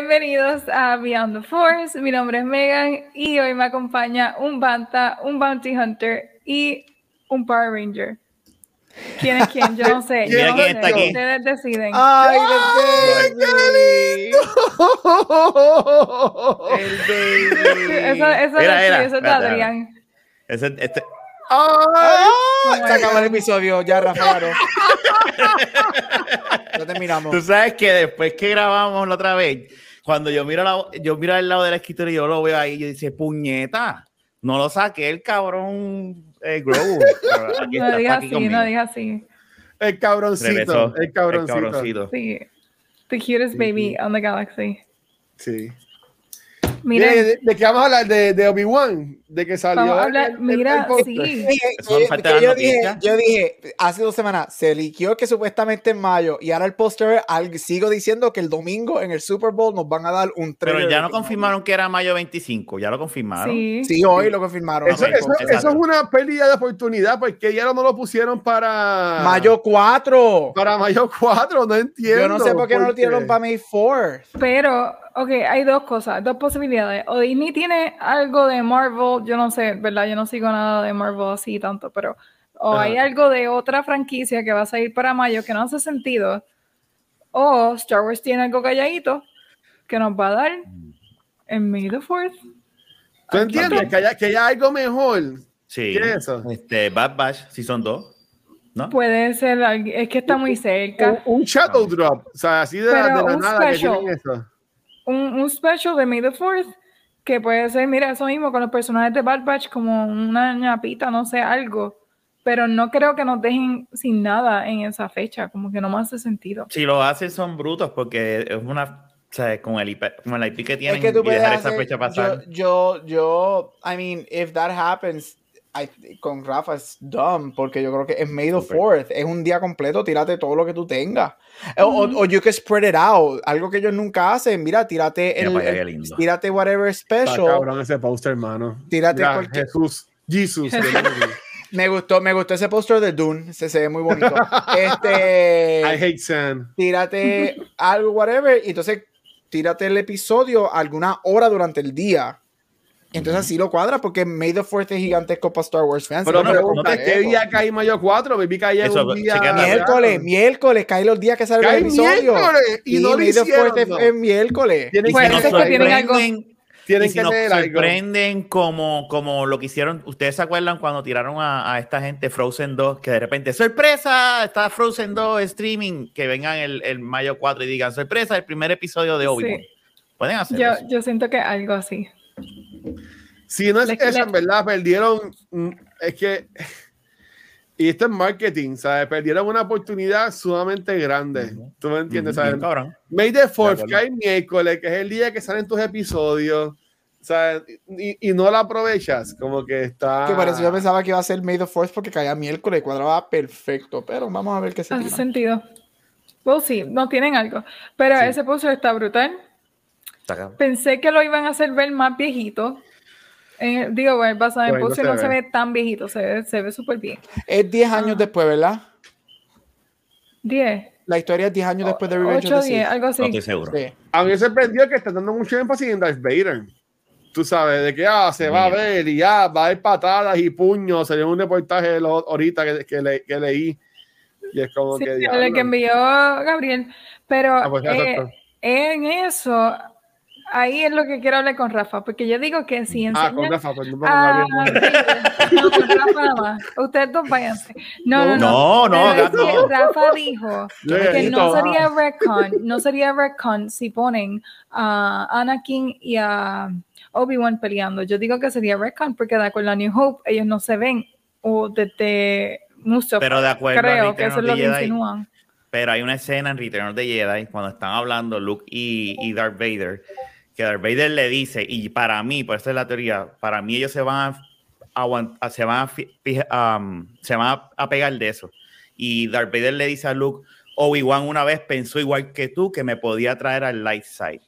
Bienvenidos a Beyond the Force. Mi nombre es Megan y hoy me acompaña un Banta, un Bounty Hunter y un Power Ranger. ¿Quién es quién? Yo no sé. Yo no sé. Ustedes deciden. ¡Ay, el baby! el baby. Eso, eso, Mira, es, mira, eso es de Adrián. Ese- este- ¡Ay! Oh Se acabó el episodio, ya, Rafael. Ya terminamos. Tú sabes que después que grabamos la otra vez, cuando yo miro, la, yo miro al lado del escritorio y yo lo veo ahí, yo dice, puñeta, no lo saqué el cabrón eh, aquí No digas así, conmigo. no digas así. El cabroncito. Regresó, el cabroncito. El cabroncito. Sí. The cutest baby on the galaxy. Sí. Mira, ¿de, de qué vamos a hablar? De, de Obi-Wan. De que salió. vamos a el- hablar. el- el- Mira, el sí. Que yo, dije, noticia. yo dije, hace dos semanas, se liquió que supuestamente en mayo, y ahora el póster, sigo diciendo que el domingo en el Super Bowl nos van a dar un trailer. Pero ya no confirmaron que era mayo 25, ya lo confirmaron. Sí. Sí, hoy lo confirmaron. Eso es una pérdida de oportunidad porque ya no lo pusieron para. Mayo 4. Para mayo 4, no entiendo. Yo no sé por qué no lo tiraron para May 4. Pero, ok, hay dos cosas, dos posibilidades. O Disney tiene algo de Marvel, yo no sé, ¿verdad? Yo no sigo nada de Marvel así tanto, pero. O Ajá. hay algo de otra franquicia que va a salir para mayo que no hace sentido. O Star Wars tiene algo calladito que nos va a dar en May the 4th. ¿Tú entiendes? Que haya, que haya algo mejor. Sí. ¿Qué es eso? Este, Bad Batch, Season 2. ¿No? Puede ser, es que está muy cerca. Un, un shadow drop. O sea, así de, la- Pero de la un nada que special. tienen eso. Un, un special de May the 4th que puede ser, mira, eso mismo con los personajes de Bad Batch como una ñapita, no sé, algo. Pero no creo que nos dejen sin nada en esa fecha, como que no me hace sentido. Si lo hacen son brutos porque es una, o sea, con el IP, con el IP que tienen Es que tú y puedes dejar esa hacer- fecha pasar. Yo, yo, yo, I mean, if that happens, I- con Rafa es dumb, porque yo creo que es May the Súper. 4th, es un día completo, tírate todo lo que tú tengas. O, o- o you can spread it out, algo que ellos nunca hacen, mira, tírate Mira el, lindo. tírate whatever Está special. cabrón ese poster, hermano. Tírate Mira, cualquier- Jesús. Jesus. Me gustó, me gustó ese póster de Dune, se, se ve muy bonito. este, I hate Sam. tírate algo, whatever, y entonces tírate el episodio alguna hora durante el día. Entonces así lo cuadra porque May the 4th es gigantesco para Star Wars fans. Pero No, me no, no, ¿qué no, día cae mayo 4? Baby cae Eso, un día. Miércoles, miércoles, cae los días que sale Cae el episodio. miércoles, y no lo May the hicieron, 4th es, no. es miércoles. Tienen Y Pues, es que tienen algo- Tienen y si que nos sorprenden como, como lo que hicieron, ustedes se acuerdan cuando tiraron a, a esta gente Frozen 2, que de repente, sorpresa, está Frozen 2 streaming, que vengan el, el mayo 4 y digan, sorpresa, el primer episodio de Obi-Wan. Sí. Pueden hacer Yo, eso. yo siento que algo así. Si no es Le- eso, le- en verdad, perdieron. mm, Es que. Y esto es marketing, ¿sabes? Perdieron una oportunidad sumamente grande. ¿Tú me entiendes? Ujú, ¿sabes? bien cabrón. May the 4th acuerdo. cae miércoles, que es el día que salen tus episodios. ¿sabes? Y, y no la aprovechas, como que está. Que por eso yo pensaba que iba a ser May the 4th porque caía miércoles, cuadraba perfecto. Pero vamos a ver qué se Hace tira. sentido. Well, sí, no tienen algo. Pero Sí. ese póster está brutal. Pensé que lo iban a hacer ver más viejito. Eh, digo, bueno, basado en póster se no se ve. tan viejito, se ve, se ve súper bien. Es 10 años Ah. después, ¿verdad? 10, La historia es 10 años después de Revenge 8, of the 10, Sith. algo así. No estoy seguro. Sí. A mí me sorprendió que están dando mucho énfasis en Darth Vader. Tú sabes, de que ah, se va a ver y ya va a haber patadas y puños. Salió un reportaje lo- ahorita que, que, le- que leí. Y es como Sí, que. el que envió Gabriel. Pero Ah, pues, eh, en eso, ahí es lo que quiero hablar con Rafa, porque yo digo que si Ah, enseñan... con Rafa, pues no me Ah, Gabriel, no. no, con Rafa nada más. Ustedes dos váyanse. No, no, no. No, no, Rafa dijo que no sería retcon, no sería retcon si ponen a Anakin y a Obi-Wan peleando. Yo digo que sería retcon porque de acuerdo a New Hope ellos no se ven o desde Mustafar. Pero de acuerdo a creo que eso es lo que insinúan. Pero hay una escena en Return of the Jedi cuando están hablando Luke y, y Darth Vader, que Darth Vader le dice, y para mí, por esa es la teoría, para mí ellos se van a, a- se van, a, um, se van a, pegar de eso. Y Darth Vader le dice a Luke, Obi-Wan una vez pensó igual que tú que me podía traer al light side.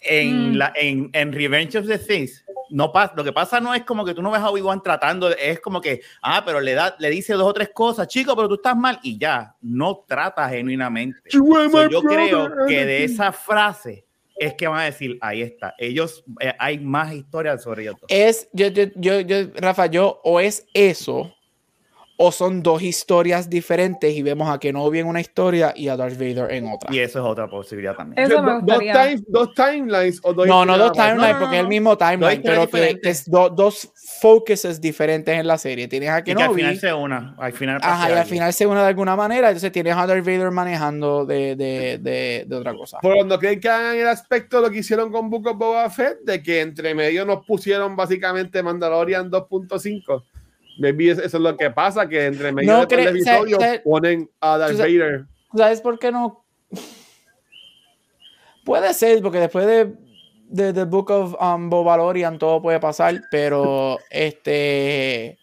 En, Mm. la, en, en Revenge of the Sith, no pasa, lo que pasa no es como que tú no ves a Obi-Wan tratando, es como que, ah, pero le, da, le dice dos o tres cosas, chico, pero tú estás mal, y ya, no trata genuinamente. So, yo brother, creo que de esa frase es que van a decir, ahí está, ellos, eh, hay más historias sobre ellos. Es, yo, yo, yo, yo, Rafa, yo, o es eso, o son dos historias diferentes y vemos a Kenobi en una historia y a Darth Vader en otra. Y eso es otra posibilidad también. Eso me dos, time- dos timelines o dos No, no dos timelines, no, porque no, es el mismo timeline, pero que, es do- dos focuses diferentes en la serie. Tienes a Y que al Kenobi, final se una, al final ajá, y al final se une de alguna manera, entonces tienes a Darth Vader manejando de, de, de, de otra cosa. Por no creen que hagan el aspecto de lo que hicieron con Book of Boba Fett, de que entre medio nos pusieron básicamente Mandalorian 2.5. Maybe eso es lo que pasa, que entre medio No del episodio sea, ponen a Darth Vader. ¿Sabes por qué no? Puede ser, porque después de, de The Book of um, Bobalorian todo puede pasar, pero este.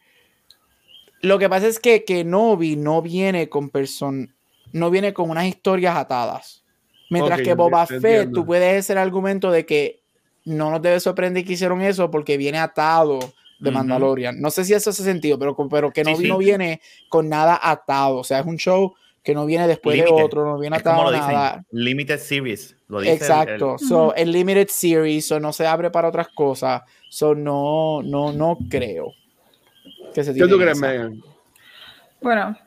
Lo que pasa es que Kenobi no viene con person no viene con unas historias atadas. Mientras que Boba. Fett, tú puedes hacer el argumento de que no nos debe sorprender que hicieron eso porque viene atado de. Mandalorian. No sé si eso hace sentido, pero, pero Kenobi sí. no viene con nada atado. O sea, es un show que no viene después de otro, no viene Es como atado lo a dicen, nada. limited series. Lo dice el- Exacto. el- So, el limited series, so no se abre para otras cosas. So, no, no, no creo que se ¿Qué tú crees. Megan? Bueno,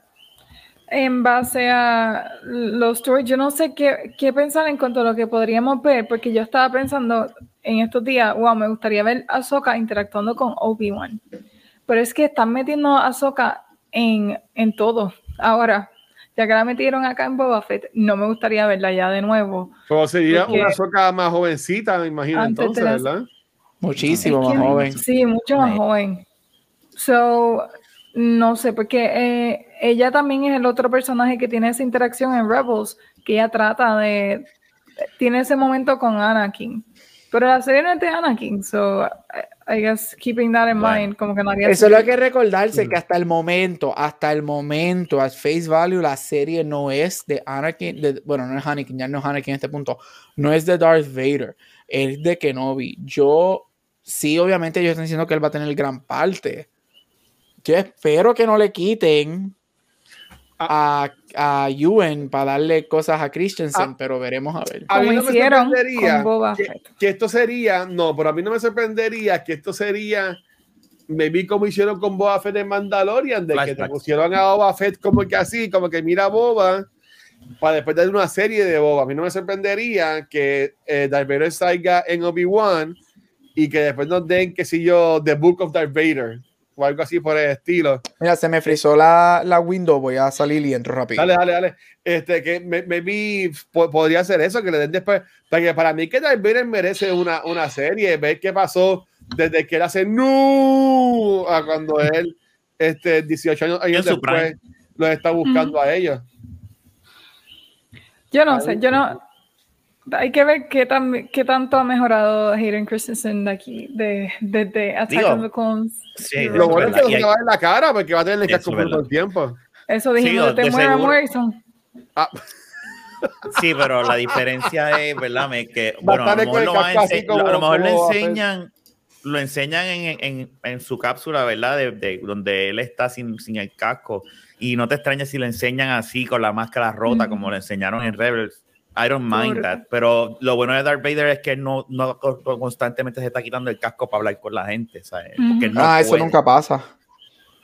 en base a los stories, yo no sé qué, qué pensar en cuanto a lo que podríamos ver, porque yo estaba pensando en estos días, wow, me gustaría ver a Ahsoka interactuando con Obi-Wan. Pero es que están metiendo a Ahsoka en, en todo. Ahora, ya que la metieron acá en Boba Fett, no me gustaría verla ya de nuevo. Pero sería Porque- una soca más jovencita, me imagino, entonces, las- ¿verdad? Muchísimo Es que- más joven. Sí, mucho más joven. So, no sé, porque eh, ella también es el otro personaje que tiene esa interacción en Rebels, que ella trata de. Tiene ese momento con Anakin. Pero la serie no es de Anakin, so I, I guess keeping that in Bueno. mind, como que no haría Eso es lo que sentido. recordarse Mm. que hasta el momento, hasta el momento, at face value, la serie no es de Anakin, de- bueno, no es Anakin, ya no es Anakin en este punto, no es de Darth Vader, es de Kenobi. Yo, sí, obviamente ellos están diciendo que él va a tener gran parte. Yo espero que no le quiten a, a Ewan para darle cosas a Christensen, Ah. pero veremos a ver. A mí no me hicieron sorprendería con Boba que, Fett. que esto sería, no, pero a mí no me sorprendería que esto sería, me vi como hicieron con Boba Fett en Mandalorian, de que te pusieron a Boba Fett como que así, como que mira a Boba, para después dar una serie de Boba. A mí no me sorprendería que eh, Darth Vader salga en Obi-Wan y que después nos den, qué sé yo, The Book of Darth Vader o algo así por el estilo. Mira, se me frizó la, la window, voy a salir y entro rápido. Dale, dale, dale. Este, que me, me vi, po- podría ser eso, que le den después. Porque para mí que Darth Vader merece una, una serie, ver qué pasó desde que él hace no a cuando él, este, 18 años, años después, los está buscando a ellos. Yo no sé, yo no. Hay que ver qué, tan, qué tanto ha mejorado Hayden Christensen de aquí, de, desde Attack Digo, of the Clones. sí, Lo bueno es que no se va en la cara porque va a tener es por todo el tiempo. Eso dijimos Sí, de de Temuera seguro. Morrison. Ah, Sí, pero la diferencia es, ¿verdad? Me- Que, bueno, a lo mejor, lo, ense- como- a lo mejor hacer. enseñan, lo enseñan en, en, en su cápsula, ¿verdad? De, de donde él está sin, sin el casco. Y no te extrañes si lo enseñan así con la máscara rota, Mm. como lo enseñaron en Rebels. I don't mind that. Pero lo bueno de Darth Vader es que él no, no co- constantemente se está quitando el casco para hablar con la gente, ¿sabes? Porque él no ah, eso nunca pasa.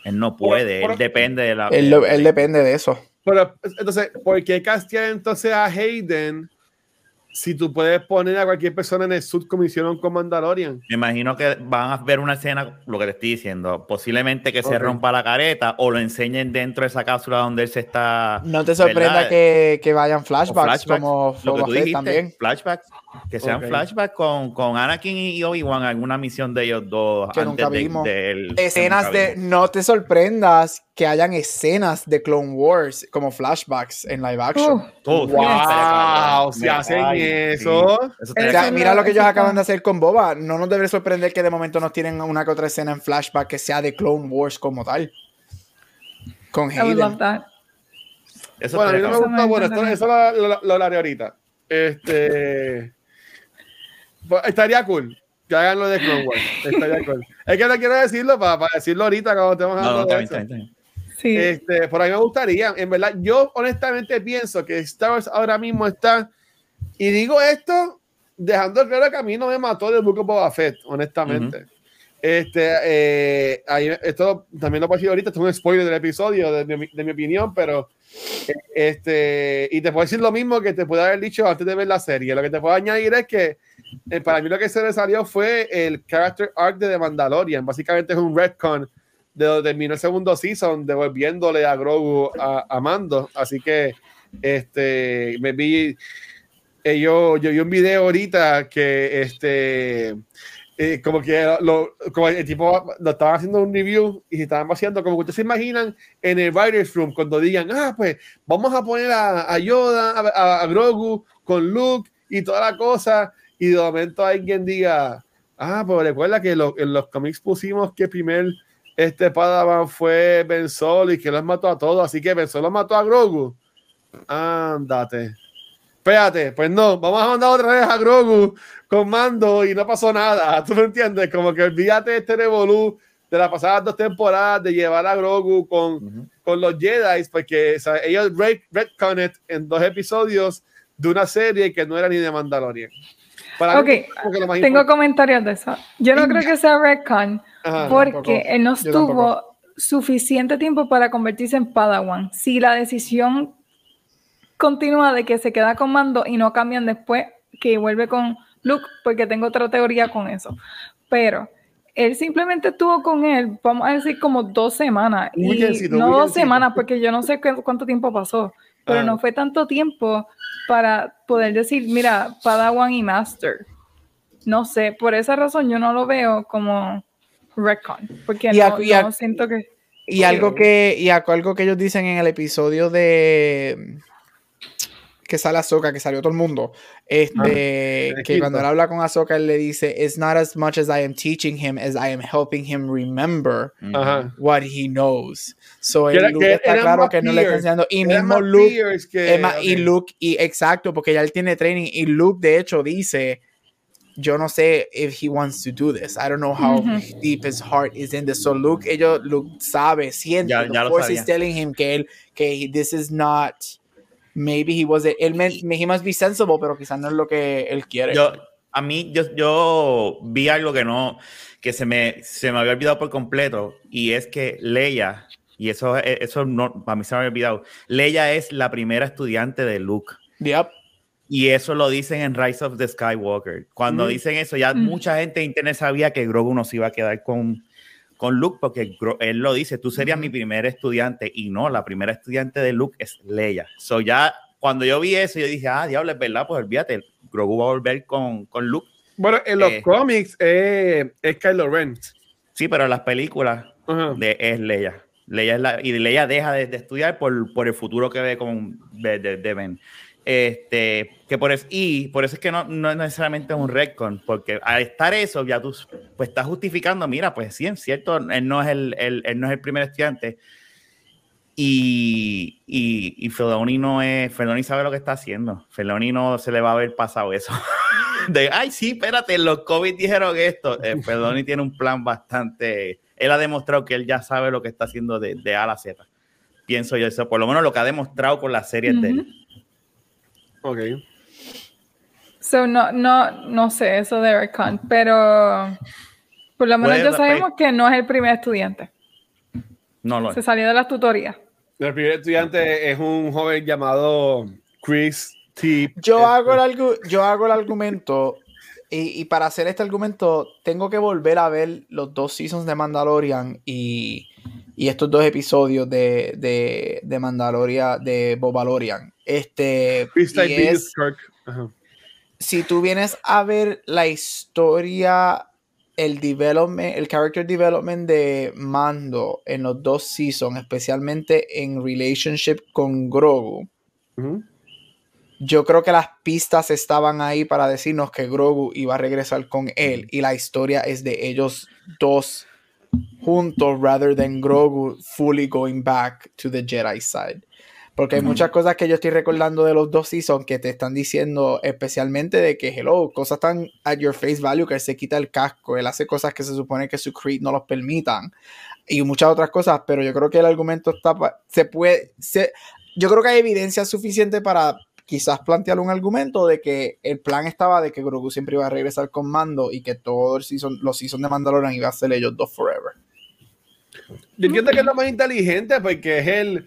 Él no puede, Pero- él depende de la. Él depende de eso. Pero entonces, ¿por qué castear entonces a Hayden si tú puedes poner a cualquier persona en el sud como hicieron con Mandalorian? Me imagino que van a ver una escena, lo que te estoy diciendo, posiblemente que se rompa la careta o lo enseñen dentro de esa cápsula donde él se está. No te sorprenda que, que vayan flashbacks, como lo que tú dijiste, también. flashbacks, que sean flashbacks con, con Anakin y Obi-Wan, alguna misión de ellos dos. Que nunca de- vimos. Escenas nunca de. vimos. No te sorprendas que hayan escenas de Clone Wars como flashbacks en live action. Oh, ¡Wow! cabrón. Si hacen Ay, eso. O sea, mira lo que ellos acaban de hacer con Boba. No nos debe sorprender que de momento nos tienen una que otra escena en flashback que sea de Clone Wars como tal. Con I would love Hayden. that. Eso Bueno, a mí no me gusta, bueno, esto, eso lo hablaré ahorita. Este. Pues, estaría cool que hagan lo de Clone Wars. Estaría cool. Es que no quiero decirlo para, para decirlo ahorita cuando estemos No, no, hablando de eso. Sí. Este, por ahí me gustaría, en verdad, yo honestamente pienso que Star Wars ahora mismo está, y digo esto dejando claro que a mí no me mató de Book of Boba Fett, honestamente. Este, eh, ahí- esto también lo puedo decir ahorita, esto es un spoiler del episodio, de, mi- de mi opinión, pero este, y te puedo decir lo mismo que te pude haber dicho antes de ver la serie. Lo que te puedo añadir es que eh, para mí lo que se le salió fue el character arc de The Mandalorian. Básicamente es un retcon de donde terminó el segundo season, devolviéndole a Grogu a, a Mando. Así que este, me vi, eh, yo, yo vi un video ahorita que este, como que el tipo lo estaban haciendo un review y se estaban haciendo como que ustedes se imaginan en el writer's room cuando digan, ah, pues vamos a poner a, Yoda, a, Grogu con Luke y toda la cosa y de momento alguien diga, ah, pues recuerda que lo- en los cómics pusimos que primer este Padawan fue Ben Solo y que los mató a todos, así que Ben Solo mató a Grogu. Ándate. Espérate, pues no, vamos a mandar otra vez a Grogu con mando y no pasó nada. ¿Tú me entiendes? Como que olvídate de este revolú de las pasadas dos temporadas de llevar a Grogu con, Ujú. con los Jedi, porque o sea, ellos red, retconnet en dos episodios de una serie que no era ni de Mandalorian. Para mí, Ok, más Tengo importante- comentarios de eso. Yo no creo que sea retcon Ajá. porque tampoco. él no Yo tampoco. tuvo suficiente tiempo para convertirse en Padawan. Si la decisión continúa de que se queda con Mando y no cambian después, que vuelve con Luke, porque tengo otra teoría con eso. Pero él simplemente estuvo con él, vamos a decir, como dos semanas. Y no dos semanas, porque yo no sé cu- cuánto tiempo pasó, pero Ah. no fue tanto tiempo para poder decir, mira, Padawan y Master. No sé, por esa razón yo no lo veo como retcon, porque Y no, y a- no siento que... Y algo que, y algo que ellos dicen en el episodio de que sale Ahsoka, que salió todo el mundo, este, Ah, que cuando él habla con Ahsoka, él le dice, it's not as much as I am teaching him as I am helping him remember Ajá. what he knows. So el era- Luke que está claro que no le está peers. enseñando. Y Eran mismo Luke, peers que- Emma y ok. Luke, y exacto, porque ya él tiene training, y Luke de hecho dice, yo no sé if he wants to do this. I don't know how Ujú. deep his heart is in this. So Luke, ellos, Luke sabe, siente, Ya- the ya lo force is telling him que él, que he- this is not, maybe he was, él me, he must be sensible, pero quizás no es lo que él quiere. Yo, a mí, yo, yo vi algo que no, que se me, se me había olvidado por completo, y es que Leia, y eso, eso no, a mí se me había olvidado, Leia es la primera estudiante de Luke. Yep. Y eso lo dicen en Rise of the Skywalker. Cuando Mm. dicen eso, ya Mm. mucha gente en internet sabía que Grogu no se iba a quedar con, con Luke, porque él lo dice, tú serías mi primer estudiante, y no, la primera estudiante de Luke es Leia. So ya, cuando yo vi eso, yo dije, ah, diablo, es verdad, pues olvídate, Grogu va a volver con, con Luke. Bueno, en los Eh. cómics eh, es Kylo Ren. Sí, pero en las películas de, es Leia. Leia es la, y Leia deja de, de estudiar por, por el futuro que ve con de, de- de Ben. Este, que por eso, y por eso es que no, no es necesariamente un retcon, porque al estar eso, ya tú pues estás justificando, mira, pues sí, es cierto, él no es el, el- él no es el primer estudiante. Y, y, y Filoni no es, Filoni sabe lo que está haciendo. Filoni no se le va a haber pasado eso. De, ay, sí, espérate, los COVID dijeron esto. Eh, Filoni tiene un plan bastante, él ha demostrado que él ya sabe lo que está haciendo de, de A a la Z. Pienso yo eso, por lo menos lo que ha demostrado con las series de él. Ok. So, no, no, no sé eso de retcon, pero por lo menos ya sabemos que no es el primer estudiante. No lo Se es. salió de las tutorías. El primer estudiante es un joven llamado Chris T. Yo Este, hago, el argu- yo hago el argumento, y, y para hacer este argumento, tengo que volver a ver los dos seasons de Mandalorian y, y estos dos episodios de, de, de Mandalorian, de Bobalorian. Este, y es-. Ajá. si tú vienes a ver la historia, el development, el character development de Mando en los dos seasons, especialmente en relationship con Grogu, yo creo que las pistas estaban ahí para decirnos que Grogu iba a regresar con él y la historia es de ellos dos juntos rather than Grogu fully going back to the Jedi side. Porque hay muchas cosas que yo estoy recordando de los dos seasons que te están diciendo, especialmente de que, hello, cosas tan at your face value, que él se quita el casco, él hace cosas que se supone que su creed no los permitan, y muchas otras cosas, pero yo creo que el argumento está, se puede, se, yo creo que hay evidencia suficiente para quizás plantear un argumento de que el plan estaba de que Grogu siempre iba a regresar con Mando y que todos season, los seasons de Mandalorian iba a ser ellos dos forever. Yo entiendo que es lo más inteligente porque es el.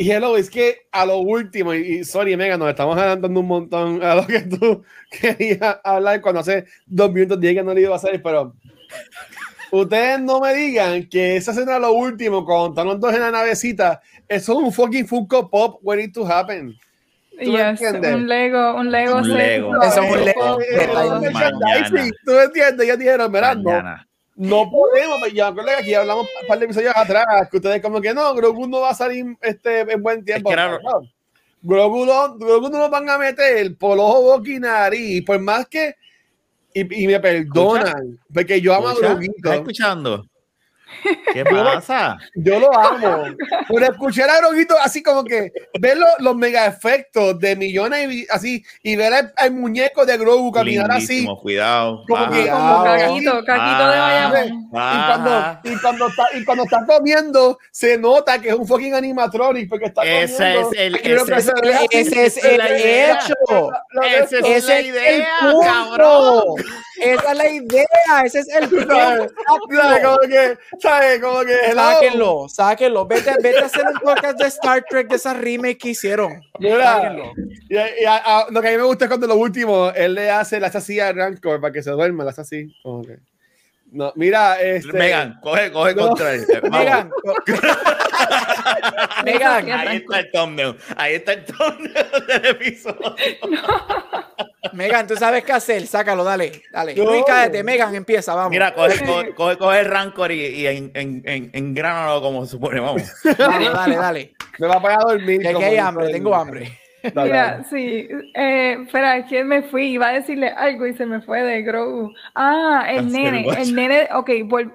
Y hello, es que a lo último, y, y sorry, Mega, nos estamos adelantando un montón a lo que tú querías hablar cuando hace dos minutos dije que no lo iba a hacer, pero ustedes no me digan que esa escena a lo último, cuando están los dos en la navecita, eso es un fucking Funko Pop waiting to happen. ¿Tú me Yes, un Lego, un Lego. Un. Lego. Eso es un Lego. ¿Tú me entiendes? Ya dijeron, verás, no. No podemos, pues, ya colega, aquí hablamos un par de episodios atrás, que ustedes como que no, Grogu no va a salir este, en buen tiempo. Es que era- No. Grogu, lo, Grogu no lo van a meter por ojo, boca y nariz, por más que, y, y me perdonan, porque yo amo a. Groguito, ¿Estás escuchando? ¿Qué pasa? yo lo amo, pero escuchar a Groguito así como que ver lo- los mega efectos de millones y así, y ver al, al muñeco de Grogu caminar así, Lindísimo, cuidado. Como baja, que- Como Ah, Caquito, Caquito de ah, Bayamón. Y cuando, baja. y, cuando está, y cuando está comiendo, se nota que es un fucking animatronic porque está Ese comiendo. es el- ese es se Ese, así, es el hecho. Esto. es la idea, cabrón. Esa es la idea. Ese es el punto. Como que, ¿sabes? Como que, hello. Sáquenlo, sáquenlo. Vete, vete a hacer un podcast de Star Trek de esa remake que hicieron. Mira, Sáquenlo. y, y a- a- lo que a mí me gusta es cuando lo último, él le hace la hace así a Rancor para que se duerma, la hace así. como que- No, mira, este. Megan, coge, coge No. control. Vamos. Megan. Megan. Ahí está el thumbnail. Ahí está el thumbnail del episodio. Megan, tú sabes qué hacer. Sácalo, dale. Dale. No. Luis, cállate. Megan, empieza, vamos. Mira, coge, coge, coge, coge el rancor y, y en, en, en, engránalo como se supone. Vamos. Dale, dale, dale. Me va a pagar a dormir. Que hay hambre, tengo hambre. Dale, Mira, dale. sí. Eh, espera, es que me fui. Iba a decirle algo y se me fue de Grogu. Ah, el nene. El nene. Ok, vol-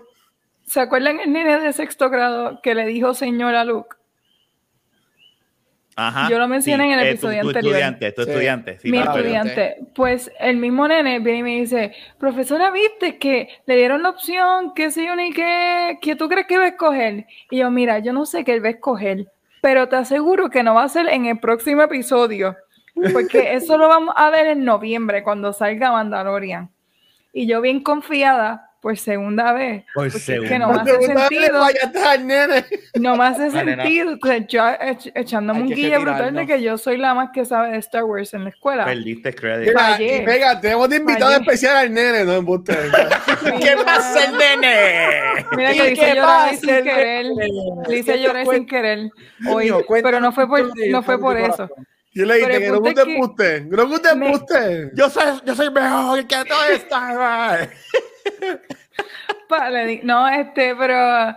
¿se acuerdan el nene de sexto grado que le dijo señor a Luke? Ajá. Yo lo mencioné en el eh, tu- episodio tu, anterior. estudiante, tu Sí. estudiante. sí, mi estudiante. Pues el mismo nene viene y me dice, profesora, ¿viste que le dieron la opción, qué sé yo, ni qué, que tú crees que va a escoger? Y yo, mira, yo no sé qué él va a escoger, pero te aseguro que no va a ser en el próximo episodio, porque eso lo vamos a ver en noviembre, cuando salga Mandalorian. Y yo bien confiada, por segunda vez, Por es que segunda no me Por hace segunda vez, sentido. estar, nene. No me hace sentido. O sea, yo ech- echándome Hay un guille brutal de que yo soy la más que sabe de Star Wars en la escuela. Perdiste crédito. Venga, tenemos de invitado Fallé. especial al nene, no embuste. ¿Qué pasa, el nene? Mira ¿Y que le hice qué llorar sin querer. te llorar sin querer. Hoy, cuéntame pero no fue por, no fue por eso. Yo le dije que no punto te es que embuste. No te me- embuste. Yo soy, yo soy mejor que todo Star No, este, pero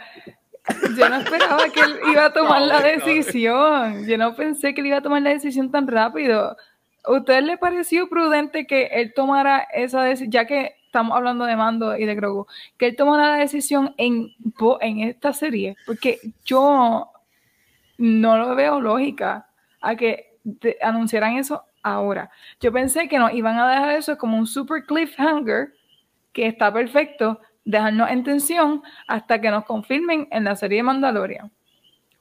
yo no esperaba que él iba a tomar la No, no. decisión. Yo no pensé que él iba a tomar la decisión tan rápido. ¿A usted le pareció prudente que él tomara esa decisión, ya que estamos hablando de Mando y de Grogu, que él tomara la decisión en, en esta serie? Porque yo no lo veo lógica a que anunciaran eso ahora. Yo pensé que nos iban a dejar eso como un super cliffhanger que está perfecto, dejarnos en tensión hasta que nos confirmen en la serie de Mandalorian.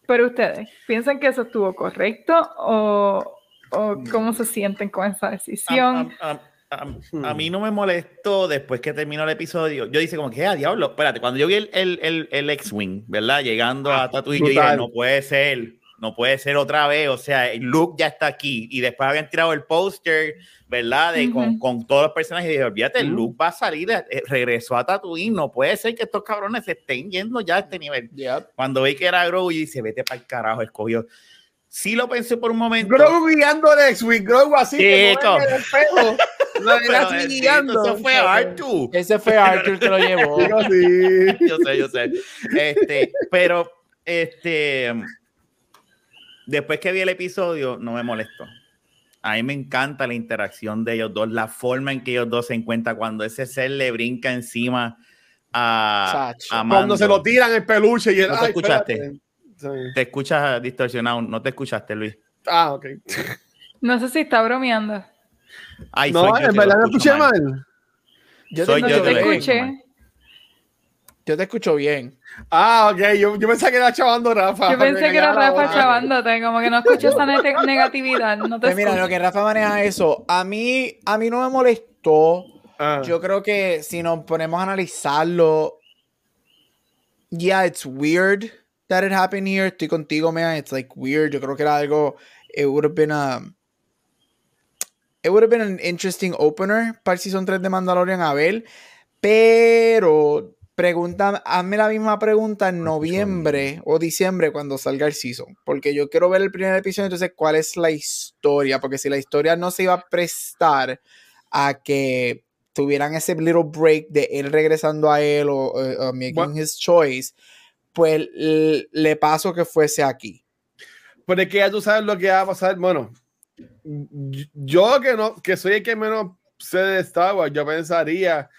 Pero ustedes, ¿piensan que eso estuvo correcto o, o cómo se sienten con esa decisión? A, a- a- a mí no me molestó después que terminó el episodio. Yo dice como que, ah, diablo, espérate, cuando yo vi el, el, el, el X-Wing, ¿verdad? Llegando a Tatooine, yo dije, no puede ser, no puede ser otra vez, o sea, el Luke ya está aquí. Y después habían tirado el póster, ¿verdad? De, con, Ujú. con todos los personajes. Y dije, olvídate, el Ujú. Luke va a salir, eh, regresó a Tatooine, no puede ser que estos cabrones se estén yendo ya a este nivel. Yep. Cuando vi que era Grogu, y dice, vete para el carajo, escogió. Sí lo pensé por un momento. Grogu guiando el X-Wing, Grogu así, que no el pelo. Lo bendito, guiando. Eso fue Artu. Ese fue Arthur que lo llevó. Sí. yo sé, yo sé. Este, pero, este, después que vi el episodio, no me molestó. A mí me encanta la interacción de ellos dos, la forma en que ellos dos se encuentran cuando ese ser le brinca encima a, a Cuando se lo tiran el peluche y el. ¿No te escuchaste? Sí. Te escuchas distorsionado, no te escuchaste, Luis. Ah, ok. No sé si está bromeando. Ay, no, soy yo en verdad lo no escuché mal. Yo Soy te, yo escuché. Yo te escucho bien. Ah, ok. Yo, yo pensé que era chavando Rafa. Yo pensé que era Rafa chavándote, como que no escucho esa negatividad. No te Pues mira, lo que Rafa maneja eso, a mí, a mí no me molestó. Ah. Yo creo que si nos ponemos a analizarlo, yeah, it's weird that it happened here. Estoy contigo, man. It's like weird. Yo creo que era algo. It would have been a. It would have been an interesting opener para el season 3 de Mandalorian a ver. Pero pregunta, hazme la misma pregunta en noviembre o diciembre cuando salga el season. Porque yo quiero ver el primer episodio, entonces, ¿cuál es la historia? Porque si la historia no se iba a prestar a que tuvieran ese little break de él regresando a él o, o- o making Bueno. his choice, pues le paso que fuese aquí. Pero es que ya tú sabes lo que va a pasar. Bueno, yo que no, que soy el que menos sé de Star Wars, yo pensaría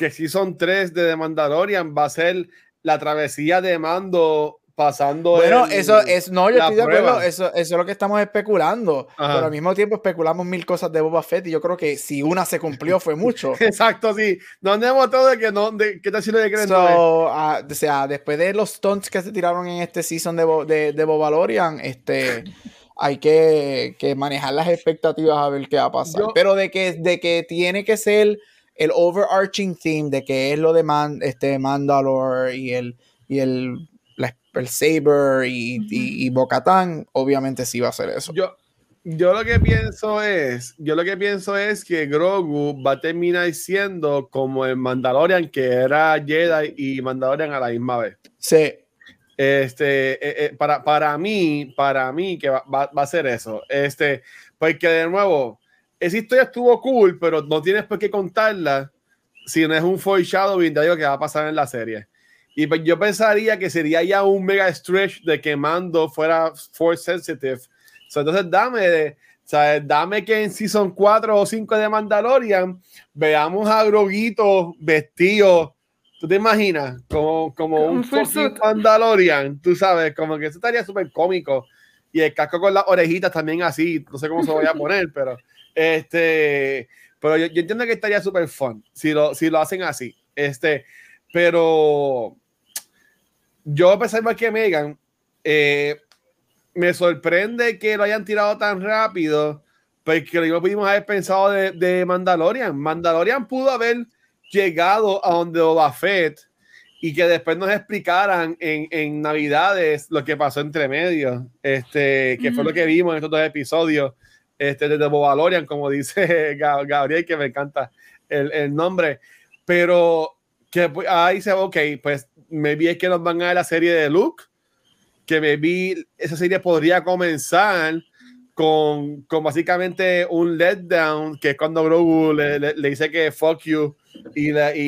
que si son tres de The Mandalorian, va a ser la travesía de mando pasando. Bueno, el- eso es, no, yo estoy de acuerdo, eso, eso es lo que estamos especulando, Ajá. pero al mismo tiempo especulamos mil cosas de Boba Fett y yo creo que si una se cumplió fue mucho. Exacto, sí. No andemos todo de que no, de, ¿qué tal si lo de? So, ah, o sea, después de los stunts que se tiraron en este season de, Bo- de, de Bobalorian, este, hay que, que manejar las expectativas a ver qué va a pasar. Yo- Pero de que, de que tiene que ser el overarching theme, de que es lo de Man- este, Mandalore y el, y el, la- el Saber y, y, y Bo-Katan, obviamente sí va a ser eso. Yo, yo lo que pienso es, yo lo que pienso es que Grogu va a terminar siendo como el Mandalorian que era Jedi y Mandalorian a la misma vez. Sí, Este, eh, eh, para, para mí, para mí que va, va- va a ser eso. Este, porque de nuevo, esa historia estuvo cool, pero no tienes por qué contarla si no es un foreshadowing de algo que va a pasar en la serie. Y pues yo pensaría que sería ya un mega stretch de que Mando fuera force sensitive. So, entonces dame de, o sea, dame que en season 4 o 5 de Mandalorian veamos a Groguito vestido. ¿Tú te imaginas? Como, como un. Mandalorian, tú sabes, como que eso estaría súper cómico. Y el casco con las orejitas también así, no sé cómo se lo voy a poner, pero este, pero yo, yo entiendo que estaría súper fun si lo, si lo hacen así. Este, pero yo a pesar de que Megan, eh, me sorprende que lo hayan tirado tan rápido, porque lo pudimos haber pensado de, de Mandalorian. Mandalorian pudo haber llegado a donde Boba Fett y que después nos explicaran en, en Navidades lo que pasó entre medio, este, que fue lo que vimos en estos dos episodios este, de Bobalorian, como dice Ga- Gabriel, que me encanta el, el nombre, pero que pues, ahí dice, ok, pues me vi es que nos van a la serie de Luke, que me vi, esa serie podría comenzar con, con básicamente un letdown, que es cuando Grogu le, le- le dice que fuck you y, le- y,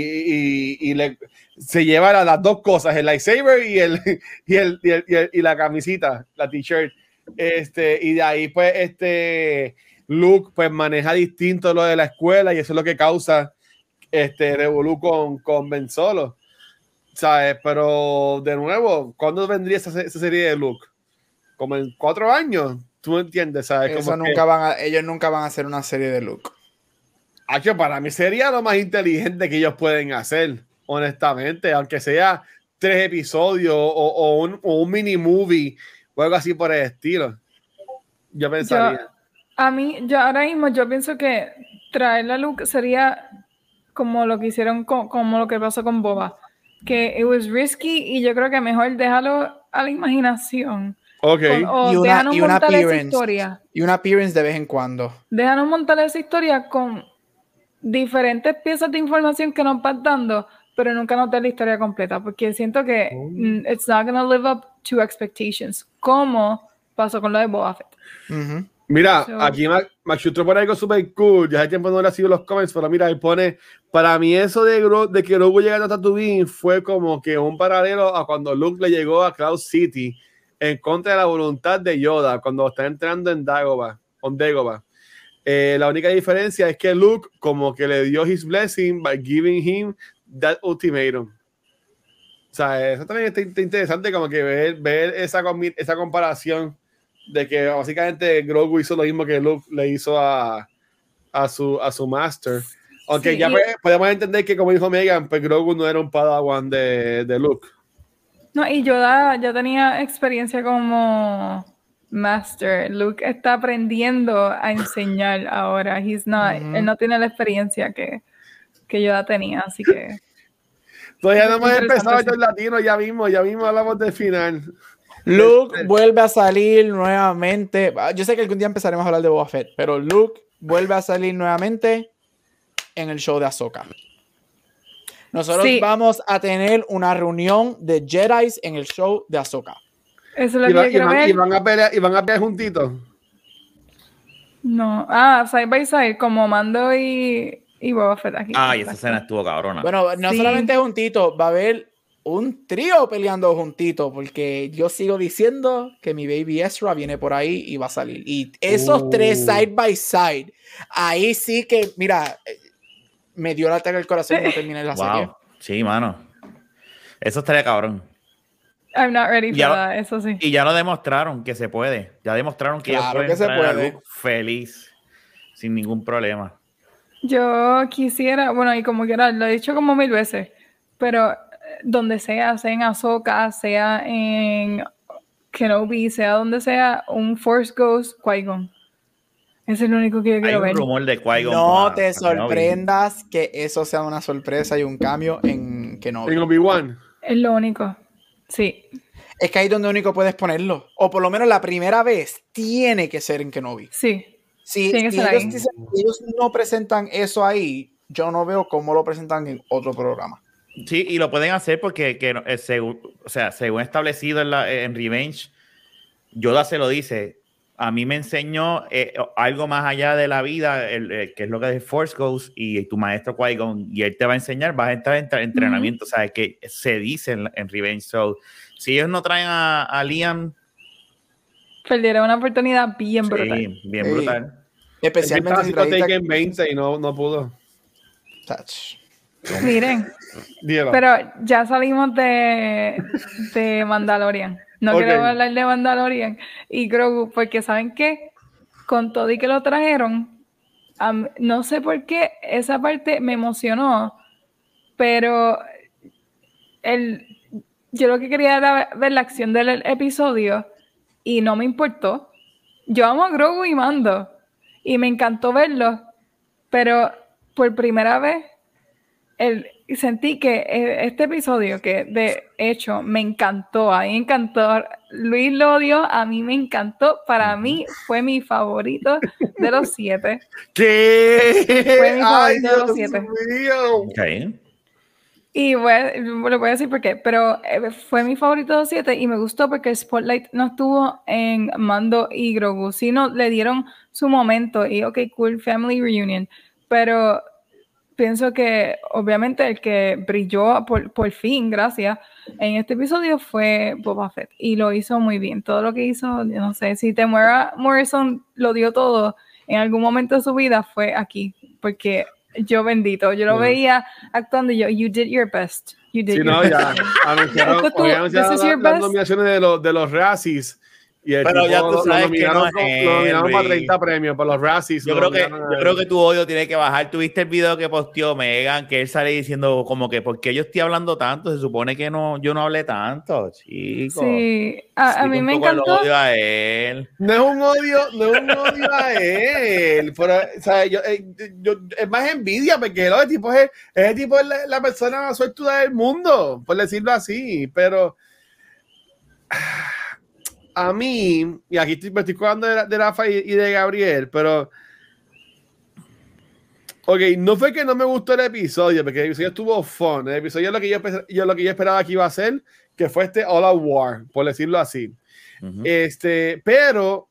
y- y le, se lleva la- las dos cosas, el lightsaber y, el, y, el, y, el- y el- y la camisita, la t-shirt. Este, y de ahí, pues, este Luke pues maneja distinto lo de la escuela y eso es lo que causa este revolú con, con Ben Solo. ¿Sabes? Pero de nuevo, ¿cuándo vendría esa, esa serie de Luke? Como en cuatro años. ¿Tú entiendes? ¿Sabes? eso que- nunca van a- ellos nunca van a hacer una serie de Luke. Hacho, para mí sería lo más inteligente que ellos pueden hacer, honestamente, aunque sea tres episodios o, o un, o un mini movie o algo así por el estilo. Yo pensaría. A mí, yo ahora mismo, yo pienso que traer la Luke sería como lo que hicieron, con, como lo que pasó con Boba. Que it was risky y yo creo que mejor déjalo a la imaginación. ok. Con- o Y una- y una esa historia. Y una appearance de vez en cuando. Déjanos montar esa historia con diferentes piezas de información que nos vas dando, pero nunca nos des la historia completa, porque siento que Oh. mm, it's not gonna live up to expectations, como pasó con lo de Boba Fett. Ujú. Mira, So- aquí Chutro pone algo súper cool. Ya hace tiempo no le ha sido los comments, pero mira, él pone, para mí eso de, Gro- de que Grogu llegando a Tatooine fue como que un paralelo a cuando Luke le llegó a Cloud City en contra de la voluntad de Yoda cuando está entrando en Dagobah, on Dagobah. Eh, la única diferencia es que Luke como que le dio his blessing by giving him that ultimatum. O sea, eso también está, interesante como que ver, ver esa, esa comparación de que básicamente Grogu hizo lo mismo que Luke le hizo a, a, su, a su master. Aunque Sí, ya pues, podemos entender que como dijo Megan, pues Grogu no era un padawan de, de Luke. No, y Yoda ya tenía experiencia como master. Luke está aprendiendo a enseñar ahora. He's not, Ujú. Él no tiene la experiencia que, que Yoda tenía, así que Todavía no hemos empezado estos latinos, ya mismo, ya mismo hablamos del final. Luke vuelve a salir nuevamente. Ah, Yo sé que algún día empezaremos a hablar de Boba Fett, pero Luke vuelve a salir nuevamente en el show de Ahsoka. Nosotros Sí. vamos a tener una reunión de Jedi en el show de Ahsoka. eso es lo Y, que yo y quiero van, ver. y van a pelear, y van a pelear juntitos. No, ah, side by side, como Mando y, y Boba Fett aquí. Ay, esa Exacto. escena estuvo cabrona. Bueno, no Sí. solamente juntitos, va a haber un trío peleando juntitos, porque yo sigo diciendo que mi baby Ezra viene por ahí y va a salir. Y esos Uh. tres side by side, ahí sí que, mira, eh, me dio el ataque al corazón y no terminé la serie. wow. Sí, mano. Eso estaría cabrón. I'm not ready for Ya that, eso sí. Y ya lo demostraron que se puede. Ya demostraron que ellos Claro pueden que se puede. Feliz, sin ningún problema. Yo quisiera, bueno, y como quiera, lo he dicho como mil veces, pero eh, donde sea, sea en Ahsoka, sea en Kenobi, sea donde sea, un Force Ghost Qui-Gon. Es lo único que yo Hay quiero un ver. rumor de Qui-Gon. No para- te para Kenobi. sorprendas que eso sea una sorpresa y un cambio en que no. En Obi-Wan. Es lo único. Sí. Es que ahí es donde único puedes ponerlo. O por lo menos la primera vez tiene que ser en Kenobi. Sí. Si, si ellos, dicen ellos no presentan eso ahí, yo no veo cómo lo presentan en otro programa. Sí, y lo pueden hacer porque, que, eh, según, o sea, según establecido en, la, en Revenge, Yoda se lo dice. A mí me enseñó eh, algo más allá de la vida, el, eh, que es lo que es Force Ghost y tu maestro Qui-Gon, y él te va a enseñar, vas a entrar en entrenamiento, o sea, que se dice en, en Revenge. So, si ellos no traen a, a Liam, Perdieron una oportunidad bien brutal. sí, bien Sí. brutal. Especialmente si trajiste- Taken 20 y no, no pudo. Touch. Miren, pero ya salimos de, de Mandalorian. No queremos hablar de Mandalorian y Grogu, porque ¿saben qué? Con todo y que lo trajeron, no sé por qué esa parte me emocionó, pero el, yo lo que quería era ver la acción del episodio y no me importó. Yo amo a Grogu y Mando y me encantó verlo, pero por primera vez el, sentí que eh, este episodio que de hecho me encantó, a mí me encantó, Luis lo odió, a mí me encantó, para mí fue mi favorito de los siete. ¿Qué? Fue mi Ay, de los Dios siete. mío. Ok. Y a- lo voy a decir por qué, pero eh, fue mi favorito de los siete y me gustó porque Spotlight no estuvo en Mando y Grogu, sino le dieron su momento y ok, cool, family reunion, pero pienso que obviamente el que brilló por, por fin, gracias, en este episodio fue Boba Fett y lo hizo muy bien. Todo lo que hizo, yo no sé, si Temuera Morrison lo dio todo en algún momento de su vida fue aquí, porque yo bendito, yo lo Mm. veía actuando y yo, you did your best. You did Sí, your no, best. ya anunciaron, hoy anunciaron this is la- your las nominaciones de los, de los Razzies. Y el Pero tipo ya tú lo sabes que no es con- él, lo nominaron para Luis. 30 premios, por los Razzies. Yo lo creo, que, yo creo que tu odio tiene que bajar. Tuviste el video que posteó Megan, que él sale diciendo como que, ¿por qué yo estoy hablando tanto? Se supone que no, yo no hablé tanto, chico. Sí, a, mí me encantó. odio a él. No es un odio, no es un odio a él. Pero, o sea, yo, eh, yo- es más envidia porque el tipo es, ese tipo es la, la persona más suertuda del mundo, por decirlo así. Pero a mí, y aquí estoy, me estoy colgando de, de Rafa y, y de Gabriel, pero. Ok, no fue que no me gustó el episodio, porque el episodio estuvo fun. El episodio es lo que yo, yo, lo que yo esperaba que iba a ser, que fue este All Out War, por decirlo así. Ujú. Este, pero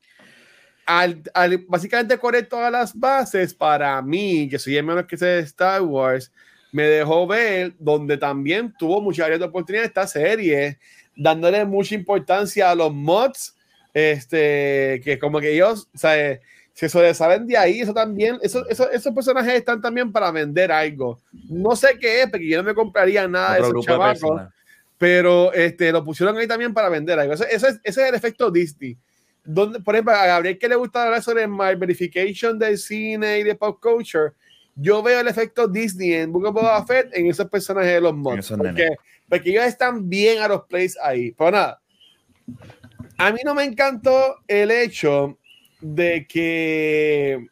al, al básicamente correr todas las bases, para mí, que soy el menos que sé de Star Wars, me dejó ver donde también tuvo muchas áreas de oportunidad esta serie, dándole mucha importancia a los mods, este, que como que ellos, o sea, se sobresalen de ahí, eso también, eso, eso, esos personajes están también para vender algo. No sé qué es, porque yo no me compraría nada Otro de esos grupo de pero este, lo pusieron ahí también para vender algo. Eso, eso es, ese es el efecto Disney. Donde, por ejemplo, a Gabriel que le gusta hablar sobre my verification del cine y de pop culture, yo veo el efecto Disney en Book of Boba Fett en esos personajes de los mods. Porque. Porque ellos están bien a los plays ahí. Pero nada, a mí no me encantó el hecho de que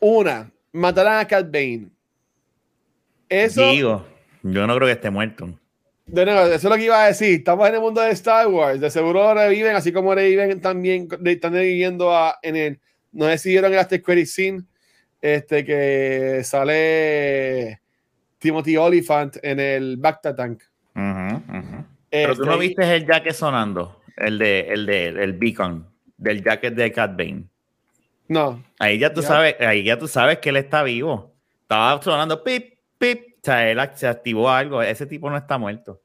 una, mataran a Cat Bane. Eso, Digo, yo no creo que esté muerto. de nuevo, eso es lo que iba a decir. Estamos en el mundo de Star Wars. De seguro reviven, así como reviven también, están reviviendo a, en el. No sé si vieron el After Credit Scene, este, que sale Timothy Oliphant en el Bacta Tank. Pero tú Este, no viste el jacket sonando, el de el de el beacon del jacket de Cat Bane. No. Ahí ya tú sabes, ahí ya tú sabes que él está vivo. Estaba sonando pip, pip. O sea, él se activó algo. Ese tipo no está muerto.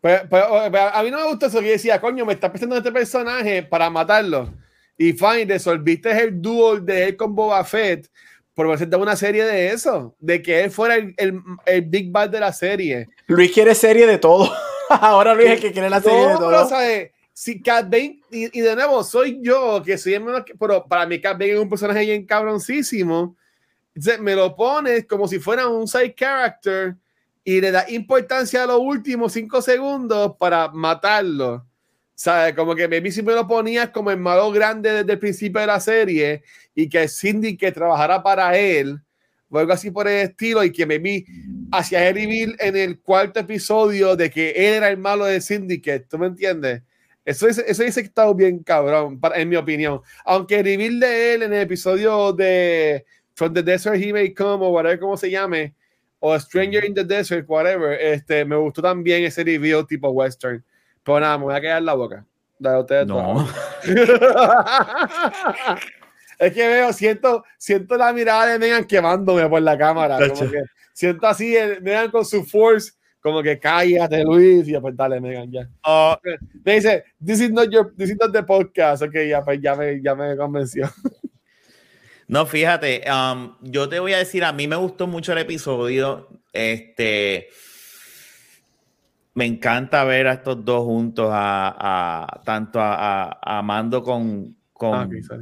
Pero, pero- pero a mí no me gustó eso que decía, coño, me está pensando en este personaje para matarlo. Y fine, resolviste el duel de él con Boba Fett por presentar una serie de eso, de que él fuera el, el, el Big Bad de la serie. Luis quiere serie de todo. Ahora Luis es el que quiere la serie de No, pero, todo. ¿sabes? Si Cat Bane, y, y de nuevo, soy yo, que soy el menos que, pero para mí Cat Bane es un personaje bien cabroncísimo. Entonces, me lo pones como si fuera un side character y le da importancia a los últimos cinco segundos para matarlo. ¿Sabes? Como que maybe si me lo ponías como el malo grande desde el principio de la serie y que Cindy que trabajara para él o algo así por el estilo y que maybe hacia el reveal en el cuarto episodio de que él era el malo de Syndicate, ¿tú me entiendes? Eso, es, eso dice que está bien cabrón, para- en mi opinión. Aunque el reveal de él en el episodio de From the Desert He May Come o whatever como se llame, o Stranger in the Desert, whatever, este, me gustó también ese reveal tipo western. Pero nada, me voy a quedar la boca. Dale, ustedes No. es que veo, siento, siento la mirada de Megan quemándome por la cámara. como Tacho. que siento así, el- Megan con su force, como que cállate, Luis, y pues dale, Megan, ya. Oh, Me dice, this is not your, this is not the podcast. Ok, ya, pues ya me, ya me convenció. No, fíjate, um, yo te voy a decir, a mí me gustó mucho el episodio. Este, me encanta ver a estos dos juntos, a, a- tanto a, a- a Mando con, con, Ah,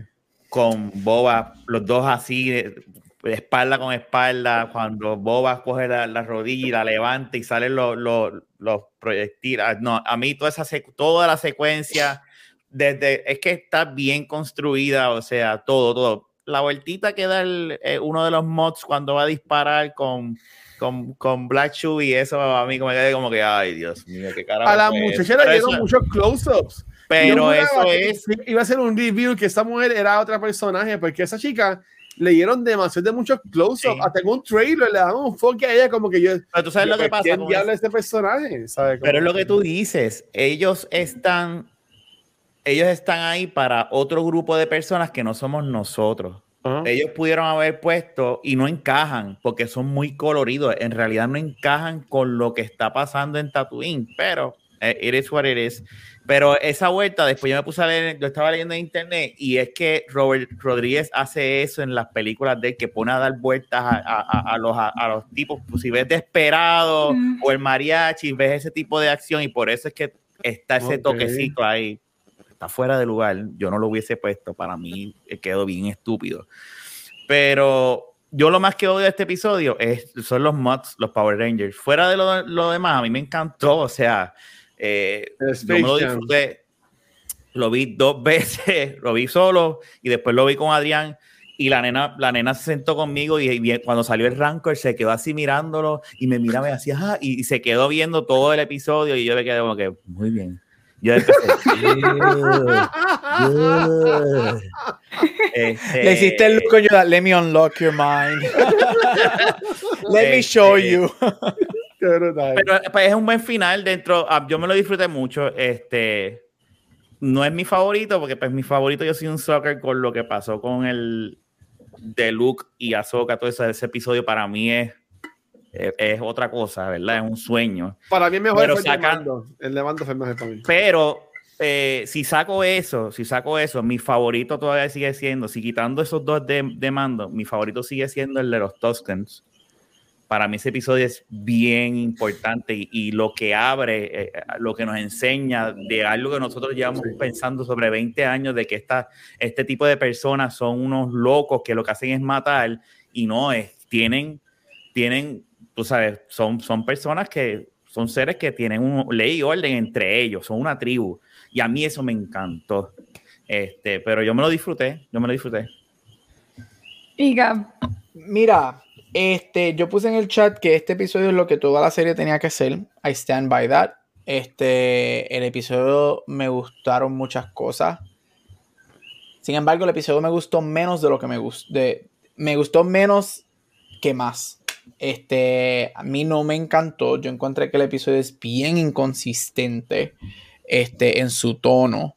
con Boba, los dos así, de- espalda con espalda, cuando Boba coge la, la rodilla y la levanta y salen los, los, los proyectiles. Ah, No, a mí toda, esa toda la secuencia, desde, es que está bien construida, o sea, todo, todo. La vueltita que da el- eh, uno de los mods cuando va a disparar con, con, con Black Shoe y eso a mí me quedé como que, ay, Dios mío, qué carajo. A la dieron eso- muchos close-ups. Pero Yo eso es... Iba a ser un review que esta mujer era otra personaje, porque esa chica le dieron demasiado de muchos close-ups. Sí. Hasta en un trailer le daban un fuck a ella, como que yo. Pero tú sabes lo que pasa. ¿Quién diablo es este personaje? Pero es lo que tú dices, ellos están, ellos están ahí para otro grupo de personas que no somos nosotros. Ajá. Ellos pudieron haber puesto y no encajan porque son muy coloridos. En realidad no encajan con lo que está pasando en Tatooine, pero eh, it is what it is. Pero esa vuelta, después yo me puse a leer, yo estaba leyendo en internet y es que Robert Rodríguez hace eso en las películas de él, que pone a dar vueltas a, a- a- los, a, los tipos. Pues, si ves Desperado Mm. o el mariachi, ves ese tipo de acción y por eso es que está ese Ok. toquecito ahí. Está fuera de lugar. Yo no lo hubiese puesto. Para mí eh, quedó bien estúpido. Pero yo lo más que odio de este episodio es, son los mods, los Power Rangers. Fuera de lo, lo demás, a mí me encantó. O sea, eh, yo me lo disfruté. Lo vi dos veces, lo vi solo y después lo vi con Adrián. Y la nena, la nena se sentó conmigo y, y cuando salió el Rancor se quedó así mirándolo y me miraba y hacía, "Ah", y, y se quedó viendo todo el episodio y yo me quedé como que, muy bien. Yo empecé, "Good, good". Este, Le hiciste el look coño, let me unlock your mind. let me show Este, you. Pero pues, es un buen final dentro. ah, yo me lo disfruté mucho. Este no es mi favorito, porque pues mi favorito yo soy un soccer con lo que pasó con el de Luke y Ahsoka, todo ese, ese episodio para mí es, es, es otra cosa, ¿verdad? Es un sueño. para mí es mejor pero fue el Mando. El de Mando fue mejor para mí. Pero eh, si saco eso, si saco eso, mi favorito todavía sigue siendo, si quitando esos dos de, de mando, mi favorito sigue siendo el de los Tuscans. Para mí ese episodio es bien importante y, y lo que abre, eh, lo que nos enseña de algo que nosotros llevamos Sí. pensando sobre 20 años, de que esta, este tipo de personas son unos locos que lo que hacen es matar y no es, tienen, tienen, tú sabes, son, son personas que son seres que tienen un, ley y orden entre ellos, son una tribu. Y a mí eso me encantó. Este, pero yo me lo disfruté, yo me lo disfruté. Y Mira, este, yo puse en el chat que este episodio es lo que toda la serie tenía que ser. I stand by that. Este, el episodio me gustaron muchas cosas. Sin embargo, el episodio me gustó menos de lo que me gustó. Me gustó menos que más. Este, a mí no me encantó. Yo encontré que el episodio es bien inconsistente este, en su tono.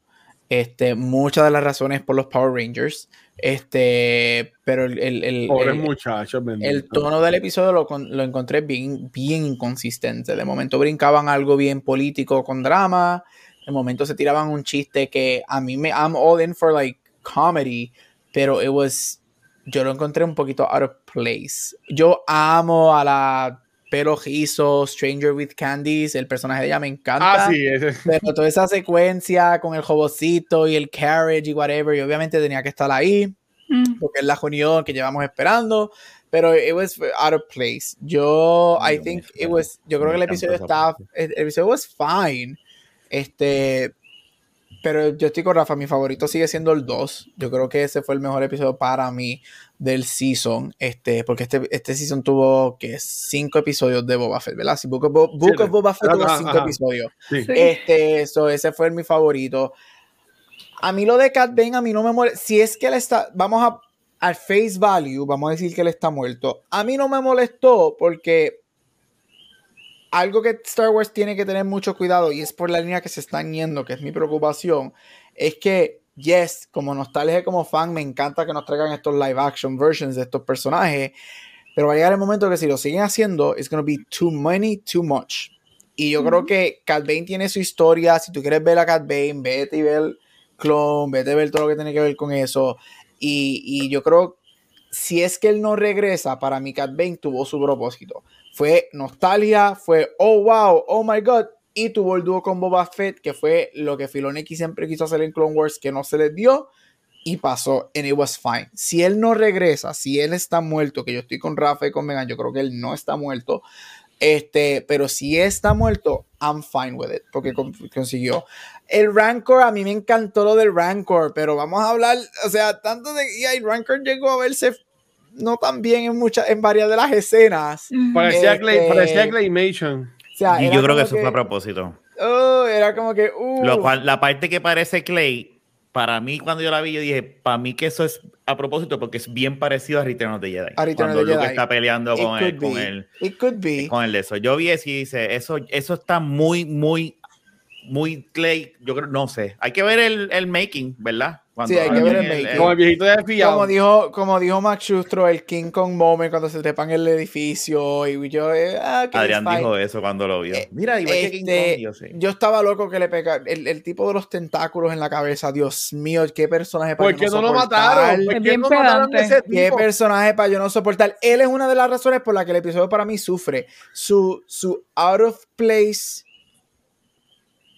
Este, muchas de las razones por los Power Rangers. Este, pero el, el, el- el- tono del episodio lo, lo encontré bien, bien inconsistente. De momento brincaban algo bien político con drama. De momento se tiraban un chiste que a mí me. I'm all in for like comedy. Pero it was. Yo lo encontré un poquito out of place. Yo amo a la pelo rizo, Stranger with Candies. El personaje de ella me encanta. Ah, sí, ese. Pero toda esa secuencia con el jobocito y el carriage y whatever, y obviamente tenía que estar ahí mm, porque es la unión que llevamos esperando, pero it was out of place. Yo, I think it was, yo creo me que el episodio parte. el el episodio was fine, este, pero yo estoy con Rafa, mi favorito sigue siendo el 2, yo creo que ese fue el mejor episodio para mí del season, este, porque este, este season tuvo, que cinco episodios de Boba Fett, ¿verdad? Sí, Book of, Bo- Book Siete. of Boba Fett tuvo Ajá, cinco ajá. episodios. Sí. sí. Este, so, ese fue mi favorito. A mí lo de Cat Bane, a mí no me molesta. Si es que él está, vamos a, al face value, vamos a decir que él está muerto. A mí no me molestó porque algo que Star Wars tiene que tener mucho cuidado y es por la línea que se están yendo, que es mi preocupación, es que, yes, como nostalgia, como fan, me encanta que nos traigan estos live action versions de estos personajes, pero va a llegar el momento que si lo siguen haciendo, it's going to be too many, too much. Y yo creo Ujú. que Cat Bane tiene su historia. Si tú quieres ver a Cat Bane, vete y ver Clone, vete a ver todo lo que tiene que ver con eso. Y, y yo creo, si es que él no regresa, para mí Cat Bane tuvo su propósito. Fue nostalgia, fue oh wow, oh my god. Y tuvo el dúo con Boba Fett, que fue lo que Filoni siempre quiso hacer en Clone Wars, que no se les dio. Y pasó, and it was fine. Si él no regresa, si él está muerto, que yo estoy con Rafa y con Megan, yo creo que él no está muerto. Este, pero si está muerto, I'm fine with it, porque con- consiguió. El Rancor, a mí me encantó lo del Rancor, pero vamos a hablar, o sea, tanto de. Y el Rancor llegó a verse no tan bien en, muchas, en varias de las escenas. Parecía, Este- parecía Claymation. Sea, Y yo creo que eso fue a propósito. oh, era como que. uh, Lo cual, la parte que parece Clay, para mí cuando yo la vi, yo dije, para mí que eso es a propósito porque es bien parecido a Return of the Jedi. A Return cuando of the Luke Jedi. está peleando it con el, con el, It could be. con el de eso. Yo vi eso y dice, eso, eso está muy, muy, muy Clay. Yo creo, no sé. Hay que ver el, el making, ¿verdad? Cuando Sí, hay que ver el making. Como el viejito de Fiao. Como dijo, como dijo Max Schustro, el King Kong moment cuando se trepan en el edificio y yo, eh, ah, Adrián dijo eso cuando lo vio. Eh, Mira, igual que King Este, Kong, yo sé. yo estaba loco que le pega el, el tipo de los tentáculos en la cabeza. Dios mío, qué personaje para ¿Por qué yo no lo soportar. mataron? ¿Por qué no mataron ese Qué tipo? personaje para yo no soportar. Él es una de las razones por las que el episodio para mí sufre. Su, su out of place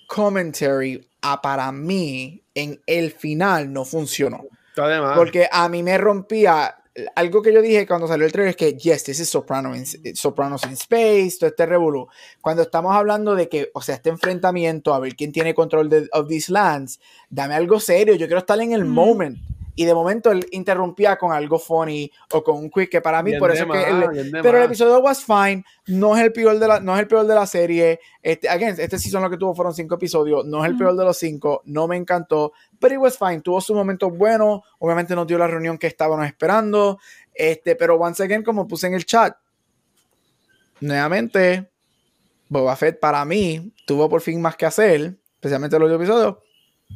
commentary a para mí en el final no funcionó. Está de más. Porque a mí me rompía. Algo que yo dije cuando salió el trailer es que, yes, this is Soprano in- Sopranos in Space, todo este revolú. Cuando estamos hablando de que, o sea, este enfrentamiento, a ver quién tiene control de of these lands, dame algo serio, yo quiero estar en el Mm. moment. Y de momento él interrumpía con algo funny o con un quick que para mí, Bien por eso es que el- pero el episodio was fine, no es el peor de la, no es el peor de la serie. Este, again, este season lo que tuvo fueron cinco episodios, no es el Mm. peor de los cinco, no me encantó, pero it was fine, tuvo su momento bueno, obviamente nos dio la reunión que estábamos esperando, este, pero once again, como puse en el chat, nuevamente, Boba Fett para mí tuvo por fin más que hacer, especialmente los episodios,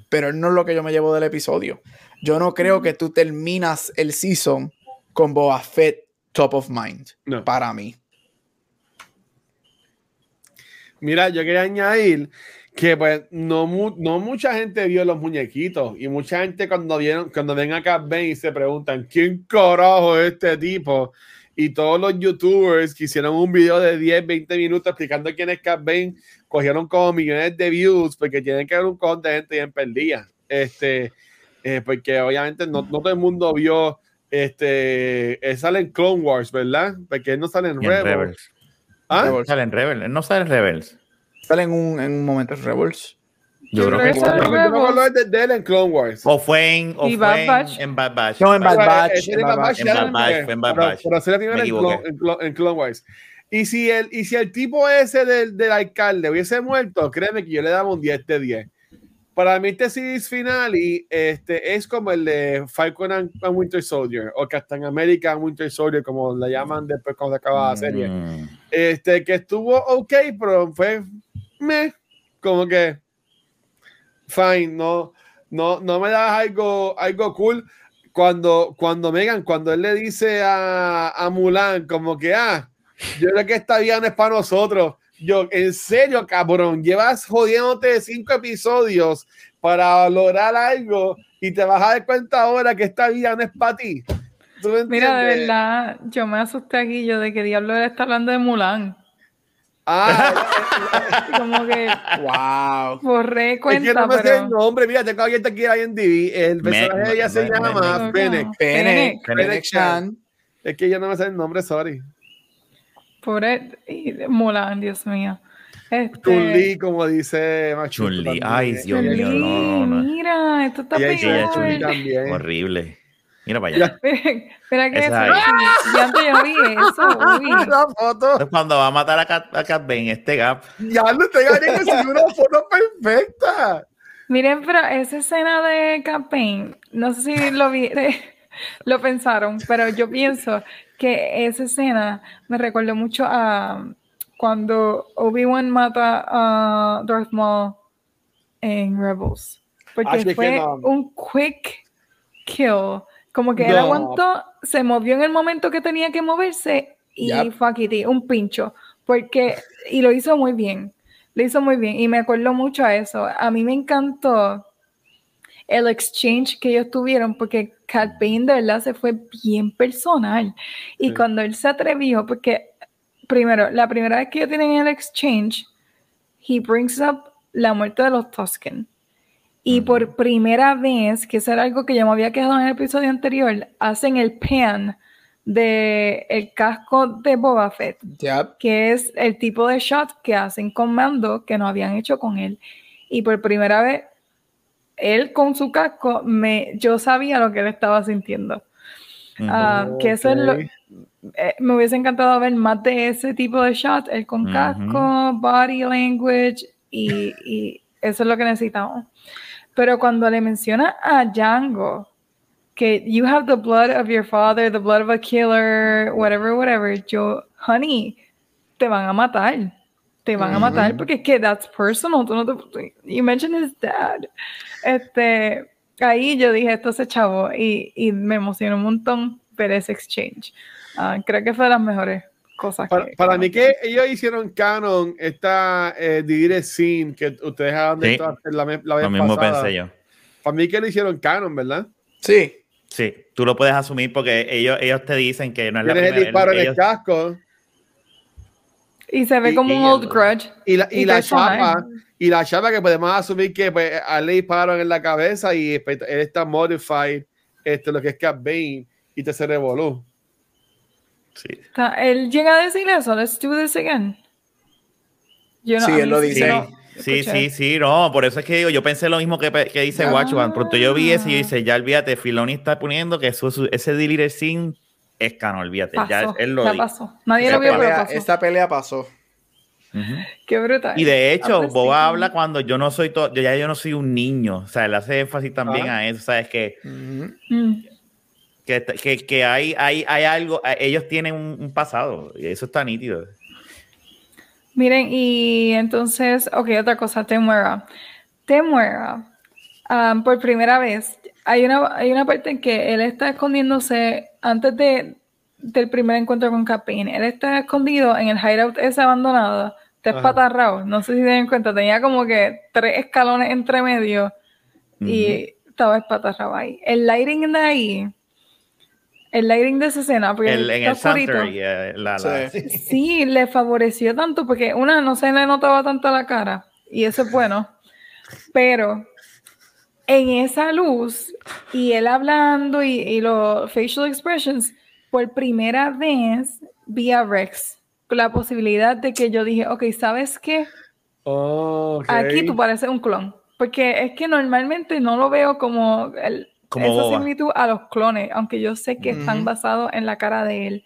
pero no es lo que yo me llevo del episodio. Yo no creo que tú terminas el season con Boba Fett top of mind No. para mí. Mira, yo quería añadir que pues no, mu- no mucha gente vio los muñequitos y mucha gente cuando vieron cuando ven a Cat Bane se preguntan quién carajo es este tipo y todos los youtubers que hicieron un video de 10, 20 minutos explicando quién es Cat Bane cogieron como millones de views porque tienen que ver un cojón de gente bien perdida este eh, porque obviamente no, no todo el mundo vio este él sale en Clone Wars ¿verdad? porque él no sale en Rebels Rebels. ¿Ah? Rebels. Sale en Rebels. Él no sale en Rebels. Sale en un, en un momento Rebels. Yo creo que que me acuerdo Rebels. de, de él en Clone Wars O fue en, o ¿Y fue Bad en, Batch? en Bad Batch. No, en Bad Batch. en Bad Batch. En Bad Batch, pero- pero ese la primera Me en. Clone, en, Clone, en Clone Wars. Y si el, y si el tipo ese del, del alcalde hubiese muerto, créeme que yo le daba un 10 de 10. Para mí este series final y este es como el de Falcon and, and Winter Soldier o Captain America and Winter Soldier como la llaman después cuando se acaba la serie. Mm. Este que estuvo ok, pero fue me como que fine, no no no me das algo algo cool cuando cuando Megan cuando él le dice a, a Mulan como que ah, yo creo que esta vida no es para nosotros. Yo, en serio, cabrón, llevas jodiéndote cinco episodios para lograr algo y te vas a dar cuenta ahora que esta vida no es para ti. ¿Tú me Mira, de verdad, yo me asusté aquí yo de que diablo él está hablando de Mulan. Ah, Y como que Wow. borré Es cuenta, que no me sé el pero... nombre, mira, tengo abierto aquí en IMDb. El personaje de ella se me- llama Fennec. Fennec. Fennec. Shan. Es que yo no me sé el nombre, sorry. Pobre y Mulan, Dios mío. Este, Chun-Li, como dice Machito Chun-Li, ay, Dios mío, no, no, no. mira, esto está Ella ella, peor. Chun-Li. también. Horrible. Mira para allá. Espera que eso, ahí. y antes yo no vi eso, uy. La foto. Cuando va a matar a Cat, a Cat Bane, este gap. Ya no te gané que es una foto perfecta. Miren, pero esa escena de campaign, no sé si lo vi, lo pensaron, pero yo pienso que esa escena me recuerda mucho a cuando Obi-Wan mata a Darth Maul en Rebels. Porque Así que fue no. un quick kill. Como que él aguantó, se movió en el momento que tenía que moverse y Yep. fuck it, un pincho. Porque, y lo hizo muy bien. Lo hizo muy bien. Y me acuerdo mucho a eso. A mí me encantó el exchange que ellos tuvieron porque Cat Bane de verdad se fue bien personal. Y Sí. cuando él se atrevió, porque primero, la primera vez que ellos tienen el exchange, he brings up la muerte de los Tusken. Y por primera vez, que eso era algo que ya me había quedado en el episodio anterior, hacen el pan de el casco de Boba Fett, Yep. que es el tipo de shot que hacen con Mando que no habían hecho con él. Y por primera vez, él con su casco, me, yo sabía lo que él estaba sintiendo. Ah, que eso es lo, eh, me hubiese encantado ver más de ese tipo de shot, el con casco, body language, y, y eso es lo que necesitamos. Pero cuando le menciona a Django que you have the blood of your father, the blood of a killer, whatever, whatever, yo, honey, te van a matar. Te van a matar porque es que that's personal. Tú no te, you mentioned his dad. Este, ahí yo dije, esto se chavo y, y me emocionó un montón ver ese exchange. Ah, creo que fue de las mejores cosas Para, que... para mí que ellos hicieron canon esta eh, divided scene que ustedes han Sí. visto la, me- la vez Lo mismo pasada. pensé yo. Para mí que lo hicieron canon, ¿verdad? Sí. Sí, tú lo puedes asumir porque ellos, ellos te dicen que no es la Tienes el primera disparo en el casco Y se ve Y- como y un old grudge. y la, y Y la chapa y la chapa que podemos asumir que pues, a él le dispararon en la cabeza y pues, él está modified este, lo que es Cat Bane y te se revoló. Sí. Él llega a decir eso, let's do this again. Yo Sí, él lo sí dice. no Sí, sí, sí, no, por eso es que digo, yo pensé lo mismo que, que dice Ah. Watchman, pronto yo vi ese y yo dice, ya olvídate, Filoni está poniendo que eso, su- ese deleted scene es canon, olvídate, ya Pasó, él lo ya dijo. pasó. Nadie lo vio, pero pelea, pasó. esa pelea pasó. Qué brutal. Y de hecho, Ah, Boba sí. habla cuando yo no soy todo, yo ya yo no soy un niño, o sea, él hace énfasis también Ah. a eso, sabes que Ujú. Mm. Que, que, que hay, hay, hay algo, ellos tienen un, un pasado, y eso está nítido. Miren, y entonces, ok, otra cosa, Temuera. Temuera, um, por primera vez, hay una, hay una parte en que él está escondiéndose antes de, del primer encuentro con Capine. Él está escondido en el hideout ese abandonado está Ajá. espatarrado. No sé si se dan cuenta, tenía como que tres escalones entre medio y estaba espatarrado ahí. El lighting de ahí, el lighting de esa escena, porque El- en el Santer, eh, la, la- Sí. Sí, le favoreció tanto porque una no se le notaba tanto la cara y eso es bueno, pero en esa luz y él hablando y, y los facial expressions, por primera vez vi a Rex con la posibilidad de que yo dije, ok, ¿sabes qué? Oh. Aquí tú pareces un clon, porque es que normalmente no lo veo como, el, Como esa boba. similitud a los clones, aunque yo sé que están Ujú. basados en la cara de él.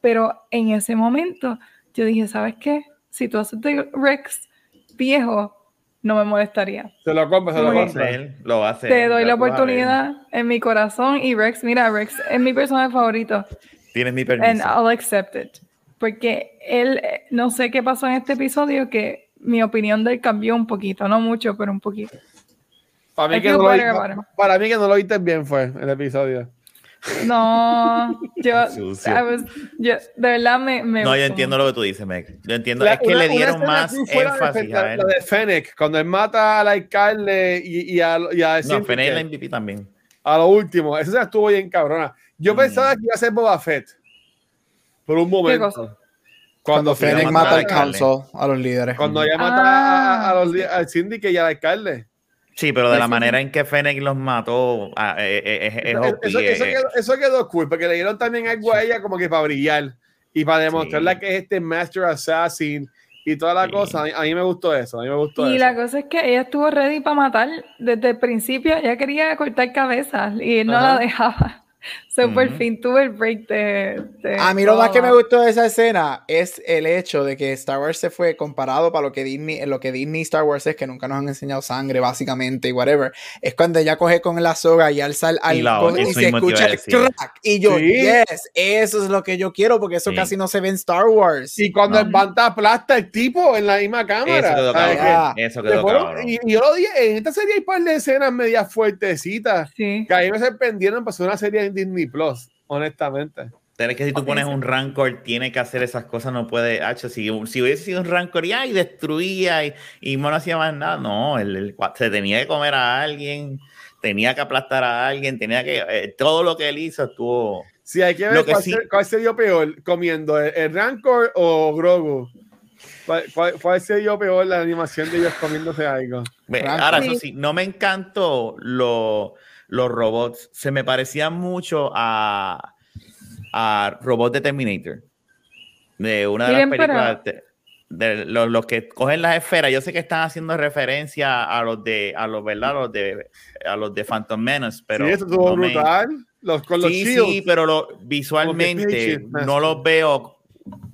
Pero en ese momento yo dije, ¿sabes qué? Si tú haces de Rex viejo, no me molestaría. Se lo compra, se lo va a hacer, lo va a hacer. Te doy la oportunidad en mi corazón y Rex, mira, Rex es mi personaje favorito. Tienes mi And permiso. I'll accept it. Porque él, no sé qué pasó en este episodio, que mi opinión de él cambió un poquito, no mucho, pero un poquito. Para mí, I que no lo, para mí que no lo viste bien fue el episodio. No, yo, was- de verdad me, me No, yo entiendo lo que tú dices, Meg. Yo entiendo. La- es que una- le dieron más la de énfasis Fe- a él. la de Fennec, cuando él mata al alcalde y, y a, y a No, Fennec la MVP también. a lo último. Esa escena estuvo bien cabrona. Yo Mm. pensaba que iba a ser Boba Fett. Por un momento. cosa? Cuando Fennec Fennec mata al council, a los líderes. Cuando ella mata Ah. a, a los, li- al Syndicate y al alcalde. Sí, pero de la manera en que Fennec los mató, ah, eh, eh, es, es Eso, eh, eh, quedó, eso quedó cool, porque le dieron también algo a ella como que para brillar y para demostrarle Sí. que es este Master Assassin y toda la Sí. cosa. A mí, a mí me gustó eso, a mí me gustó Y eso. la cosa es que ella estuvo ready para matar desde el principio, ella quería cortar cabezas y él no Ajá. la dejaba. So, por Ujú. fin tuve el break de... de A mí lo más que me gustó de esa escena es el hecho de que Star Wars se fue comparado para lo que Disney, lo que Disney Star Wars es, que nunca nos han enseñado sangre, básicamente, y whatever. Es cuando ella coge con la soga y alza la- coge y, eso se escucha el crack. Y yo, Sí. yes, eso es lo que yo quiero, porque eso Sí. casi no se ve en Star Wars. Y cuando No. el aplasta el tipo en la misma cámara. Eso quedó ¿sabes cabrón. qué? Eso quedó Que fueron- cabrón. y, y yo lo dije, en esta serie hay un par de escenas medias fuertecitas Sí. que a mí me sorprendieron ser una serie en Disney Plus, honestamente. Pero es que si tú pones un Rancor, tiene que hacer esas cosas, no puede. Hacho, si, si hubiese sido un Rancor y, ay, destruía y, y no hacía más nada, no, el, el- se tenía que comer a alguien, tenía que aplastar a alguien, tenía que. eh, todo lo que él hizo estuvo. Si hay que ver que cuál, sí- se, cuál se dio peor, comiendo el, el Rancor o Grogu. ¿Cuál, cuál, cuál se dio peor la animación de ellos comiéndose algo? Ahora, eso Sí. sí, no me encantó lo- los robots. Se me parecían mucho a, a robots de Terminator. De una de Miren, las pero- películas. de, de los, los que cogen las esferas. Yo sé que están haciendo referencia a los de, a los, ¿verdad? A los de, a los de Phantom Menace, pero. sí, eso estuvo no me- brutal. Los, con los sí, shields. sí, pero lo, visualmente no los veo.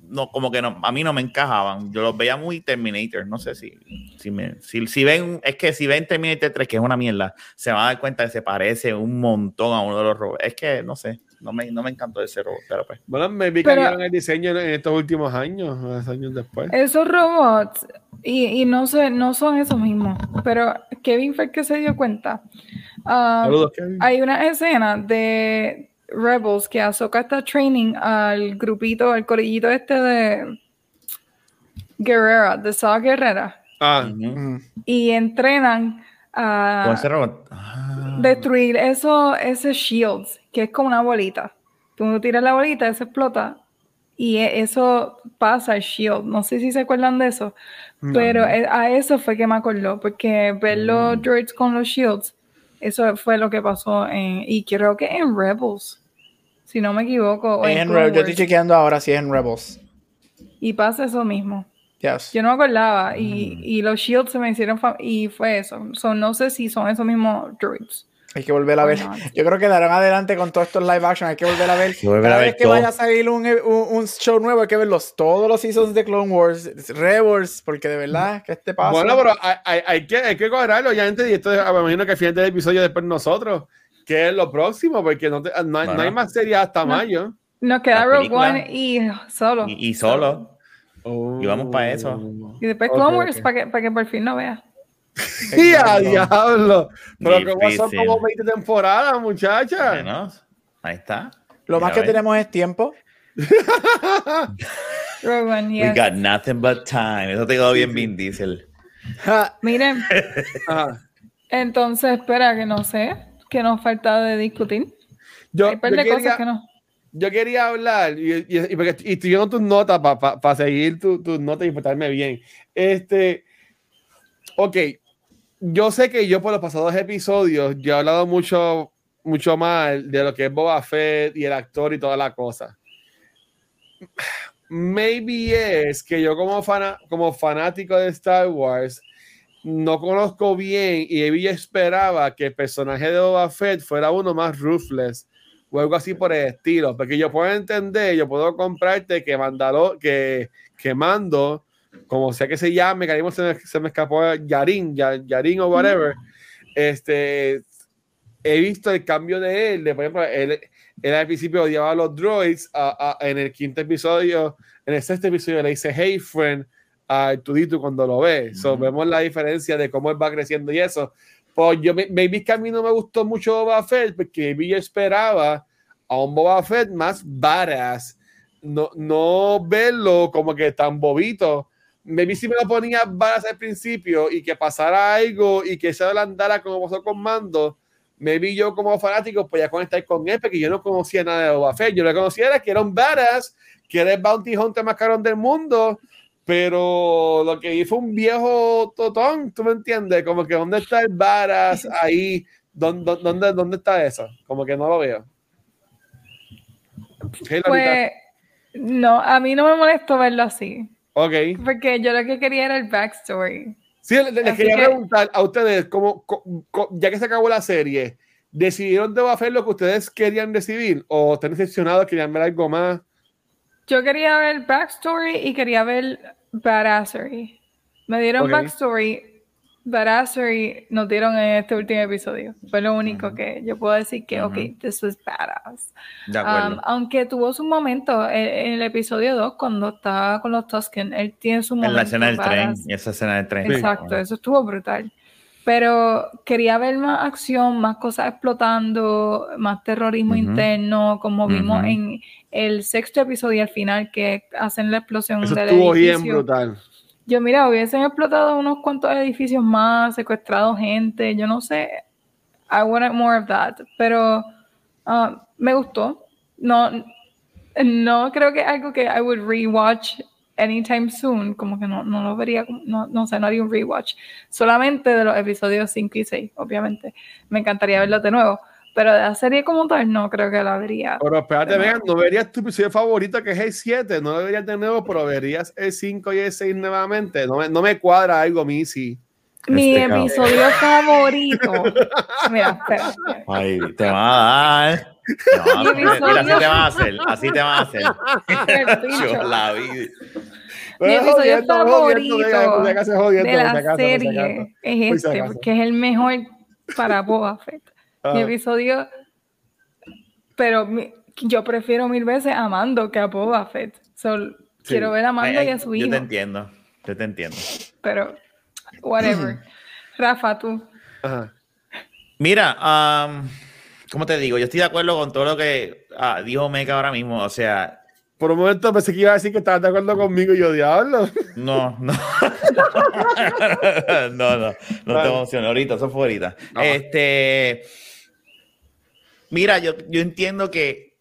No, como que no, a mí no me encajaban. Yo los veía muy Terminator. No sé si, si, me, si, si ven, es que si ven Terminator 3, que es una mierda, se van a dar cuenta que se parece un montón a uno de los robots. Es que no sé, no me, no me encantó ese robot, pero pues. Bueno, me vi que Pero- cambiaron el diseño en, estos últimos años, unos años después. Esos robots, y, y no sé, no son esos mismos, pero Kevin fue el que se dio cuenta. Ah, Saludos, Kevin. hay una escena de Rebels que Ahsoka está training al grupito, al corillito este de Guerrera, de Saw Guerrera, Ah. Mm. y entrenan a. Ah. destruir eso, ese shields, que es como una bolita. Tú tiras la bolita, eso explota. Y e- eso pasa al shield. No sé si se acuerdan de eso. Pero e- a eso fue que me acordó. Porque ver los droids con los shields, eso fue lo que pasó en. Y creo que en Rebels. Si no me equivoco. en Rebels, yo estoy chequeando ahora si es en Rebels. Y pasa eso mismo. Yes. Yo no me acordaba. Y, y los shields se me hicieron. fa- Y fue eso. So, no sé si son esos mismos droids. Hay que volver a Or ver. Yo creo que darán adelante con todos estos live action. Hay que volver a ver. volver Cada a vez que vaya a salir un, un, un show nuevo, hay que verlos todos los seasons de Clone Wars, Rebels, porque de verdad que este pasa. bueno, pero hay, hay- hay que, hay que cuadrarlo, obviamente, y esto es- me imagino que al final del episodio después nosotros, que es lo próximo, porque no, te- no hay, no hay más series hasta No. mayo. Nos queda Rogue. One y solo. Y, y solo. Y vamos pa' Oh. eso. Y después Clone Wars para que, para que por fin no vea. ¡Sí, a diablo! Pero que son Difícil. como 20 temporadas, muchacha. Bueno, ahí está. Lo más que tenemos es tiempo. Rogue One, We yes. got nothing but time. Eso te quedó bien, Vin Diesel. Miren, Ajá. entonces, espera, que no sé, que nos falta de discutir. Yo, Hay par de quería, cosas que no. yo quería hablar y, y, y porque- y estoy viendo tus notas para seguir tu- tus notas y portarme bien. Este, ok, yo sé que yo por los pasados episodios yo he hablado mucho, mucho mal de lo que es Boba Fett y el actor y toda la cosa. Maybe es que yo como, fana, como fanático de Star Wars no conozco bien y yo esperaba que el personaje de Boba Fett fuera uno más ruthless o algo así por el estilo, porque yo puedo entender, yo puedo comprarte que Mandalo, que, que Mando, como sea que se llame, que se me, se me escapó Yarin, Ya- Yarin o whatever, este, he visto el cambio de él, de por ejemplo, él, él al principio odiaba a los droids, a- a- en el quinto episodio, en el sexto episodio le dice hey friend a Tudito cuando lo ve, so, vemos la diferencia de cómo él va creciendo y eso, pues yo, me- maybe que a mí no me gustó mucho Boba Fett, porque maybe yo esperaba a un Boba Fett más badass, no, no verlo como que tan bobito. Maybe si me lo ponía badass al principio y que pasara algo y que se adelantara como pasó con Mando, maybe yo como fanático podía conectar con él, porque yo no conocía nada de Boba Fett. Yo le conocía era que era un badass, que era el bounty hunter más carón del mundo, pero lo que vi fue un viejo totón, ¿tú me entiendes? Como que ¿dónde está el badass ahí? ¿Dónde, dónde, dónde está eso? Como que no lo veo. Pues, no, a mí no me molestó verlo así, ok. porque yo lo que quería era el backstory. Sí, le- le- les Así quería que- preguntar a ustedes, ¿cómo, co- co- ya que se acabó la serie, ¿decidieron de hacer lo que ustedes querían recibir? ¿O están decepcionados, querían ver algo más? Yo quería ver backstory y quería ver badassery. Me dieron Ok. backstory, badassery nos dieron en este último episodio. Fue lo único que yo puedo decir que, Ujú. ok, this was badass. De Um, acuerdo. aunque tuvo su momento en, en el episodio 2, cuando estaba con los Tusken, él tiene su momento. en la escena del tren. badass. Y esa escena del tren. Exacto, eso estuvo brutal. Pero quería ver más acción, más cosas explotando, más terrorismo Ujú. interno, como vimos en el sexto episodio al final, que hacen la explosión Eso del estuvo bien edificio. brutal. Yo, mira, hubiesen explotado unos cuantos edificios más, secuestrado gente, yo no sé. I wanted more of that. Pero ah, me gustó. No, no creo que algo que I would rewatch anytime soon. Como que no, no lo vería, no, no sé, no haría un rewatch. Solamente de los episodios 5 y 6, obviamente. Me encantaría verlo de nuevo. Pero de la serie como tal, no creo que la vería. Pero espérate, De vean, no verías tu episodio favorito que es el 7, no lo verías de nuevo, pero verías el 5 y el 6 nuevamente. No me, no me cuadra algo, Missy. Mi Este cabrón. episodio favorito. Mira, espera. Ay, te van a dar. Mi hacer- Mira, así te van a hacer. Así te van a hacer. Yo la vi. Mi episodio jodiendo, favorito de si la serie es este, porque es el mejor para Boba Fett. Mi Ah, episodio, pero mi- yo prefiero mil veces a Mando que a Boba Fett. So, Quiero ver a Mando Ay, y a su Yo hijo, te entiendo. Yo te entiendo. pero whatever. Rafa, tú. ajá. Mira, am, ¿cómo te digo? Yo estoy de acuerdo con todo lo que ah, dijo Meca ahora mismo. O sea, Por un momento pensé que iba a decir que estabas de acuerdo conmigo y yo, diablo. no, no. no, no, no Vale. te emociones. Ahorita, eso fue ahorita. No. Este. Mira, yo, yo entiendo que.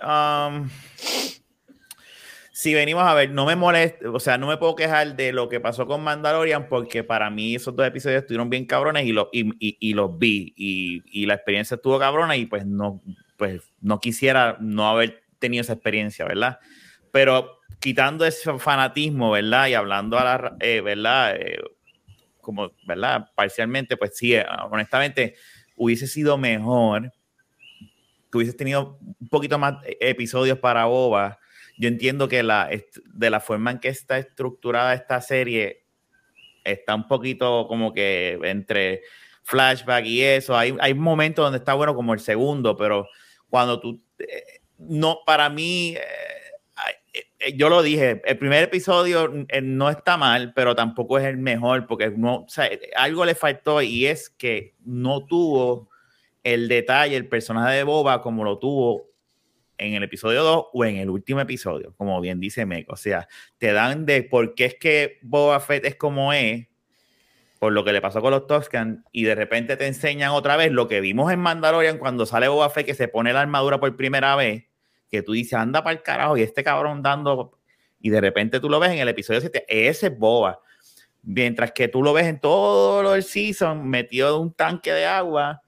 am, si venimos a ver, no me molesta, o sea, no me puedo quejar de lo que pasó con Mandalorian porque para mí esos dos episodios estuvieron bien cabrones y, lo- y, y- los vi y, la experiencia estuvo cabrona y pues no, pues no quisiera no haber tenido esa experiencia, ¿verdad? Pero quitando ese fanatismo, ¿verdad? Y hablando a la, eh, ¿verdad? Eh, como, ¿verdad? Parcialmente, pues sí, eh, honestamente, hubiese sido mejor que hubieses tenido un poquito más eh, episodios para Boba. Yo entiendo que la, de la forma en que está estructurada esta serie está un poquito como que entre flashback y eso. Hay, hay momentos donde está bueno como el segundo, pero cuando tú... eh, no, para mí... eh, yo lo dije, el primer episodio no está mal, pero tampoco es el mejor, porque no, o algo le faltó y es que no tuvo el detalle, el personaje de Boba como lo tuvo en el episodio 2 o en el último episodio, como bien dice Meg. O sea, te dan de por qué es que Boba Fett es como es, por lo que le pasó con los Toscan, y de repente te enseñan otra vez lo que vimos en Mandalorian cuando sale Boba Fett que se pone la armadura por primera vez, que tú dices, anda para el carajo, y este cabrón dando, y de repente tú lo ves en el episodio 7, ese es Boba. Mientras que tú lo ves en todo del season, metido en un tanque de agua,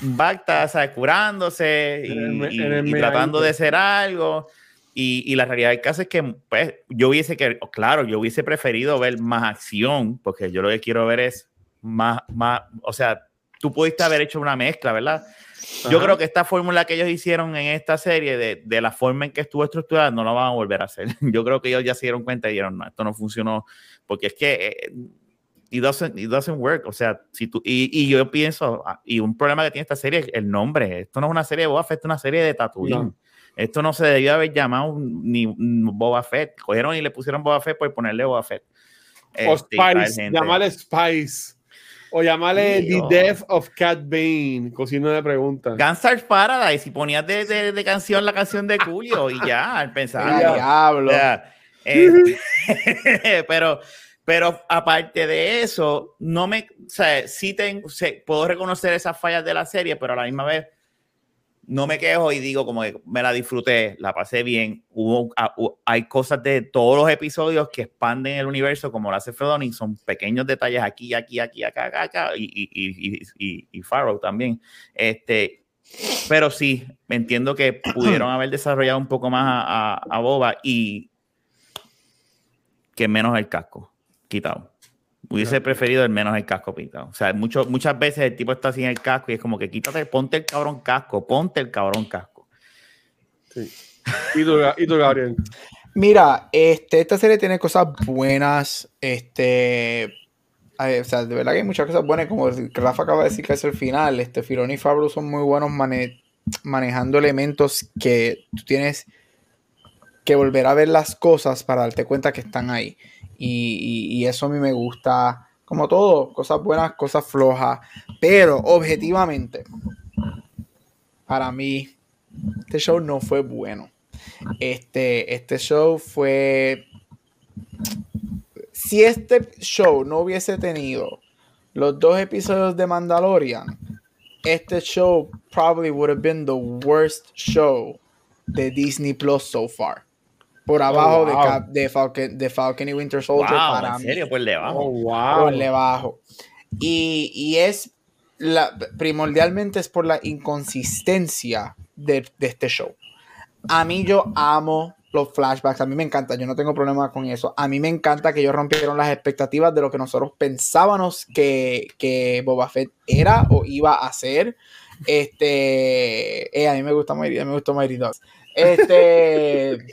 Bacta, ¿sabes? curándose y, En el- y- en el y tratando de ser algo. Y, y la realidad del caso es que, pues, yo hubiese que, claro, yo hubiese preferido ver más acción, porque yo lo que quiero ver es más, más, o sea, tú pudiste haber hecho una mezcla, ¿verdad? Yo creo que esta fórmula que ellos hicieron en esta serie, de, de la forma en que estuvo estructurada, no la van a volver a hacer. Yo creo que ellos ya se dieron cuenta y dijeron, no, esto no funcionó, porque es que eh, it, doesn't, it doesn't work. O sea, si tú, y, y yo pienso, ah, y un problema que tiene esta serie es el nombre. Esto no es una serie de Boba Fett, es una serie de Tatooine. No. Esto no se debió haber llamado ni Boba Fett. Cogieron y le pusieron Boba Fett por ponerle Boba Fett. O Este, Spice, llamarle Spice. O llamarle The o- Death of Cat Bane. Cocina de preguntas. Gunstar's Paradise y ponías de, de, de canción la canción de Julio y ya, al pensar. Ya. diablo. O sea, este, pero, pero aparte de eso, no me, o sea, sí tengo, sé- puedo reconocer esas fallas de la serie, pero a la misma vez no me quejo y digo como que me la disfruté, la pasé bien. Hubo, ah, hay cosas de todos los episodios que expanden el universo, como lo hace Fredoni, son pequeños detalles aquí, aquí, aquí, acá, acá, acá y, y, y, y Farrow también. Este, pero sí, entiendo que pudieron haber desarrollado un poco más a, a- a Boba y que menos el casco quitado. Hubiese preferido el menos el casco quitado. O sea, mucho, muchas veces el tipo está sin el casco y es como que quítate, ponte el cabrón casco, ponte el cabrón casco. Sí. ¿Y tú, y tú, Gabriel? Mira, este, esta serie tiene cosas buenas. Este, o sea, de verdad que hay muchas cosas buenas. Como Rafa acaba de decir que es el final. Este, Filoni y Fabro son muy buenos mane- manejando elementos que tú tienes que volver a ver las cosas para darte cuenta que están ahí. Y, eso a mí me gusta. Como todo, cosas buenas, cosas flojas. Pero objetivamente, para mí, este show no fue bueno. Este, este show fue. Si este show no hubiese tenido los dos episodios de Mandalorian, este show probably would have been the worst show de Disney Plus so far. Por abajo de wow. Cap- de, Falcon, de Falcon y Winter Soldier Wow, para en mí serio, por debajo. Oh, wow. por debajo. Y, y es la, primordialmente es por la inconsistencia de, de este show. A mí yo amo los flashbacks, a mí me encanta, yo no tengo problema con eso. A mí me encanta que ellos rompieron las expectativas de lo que nosotros pensábamos que, que Boba Fett era o iba a ser. Este, eh, a mí me gusta Mighty, a mí me gustó Mighty Ducks. Este,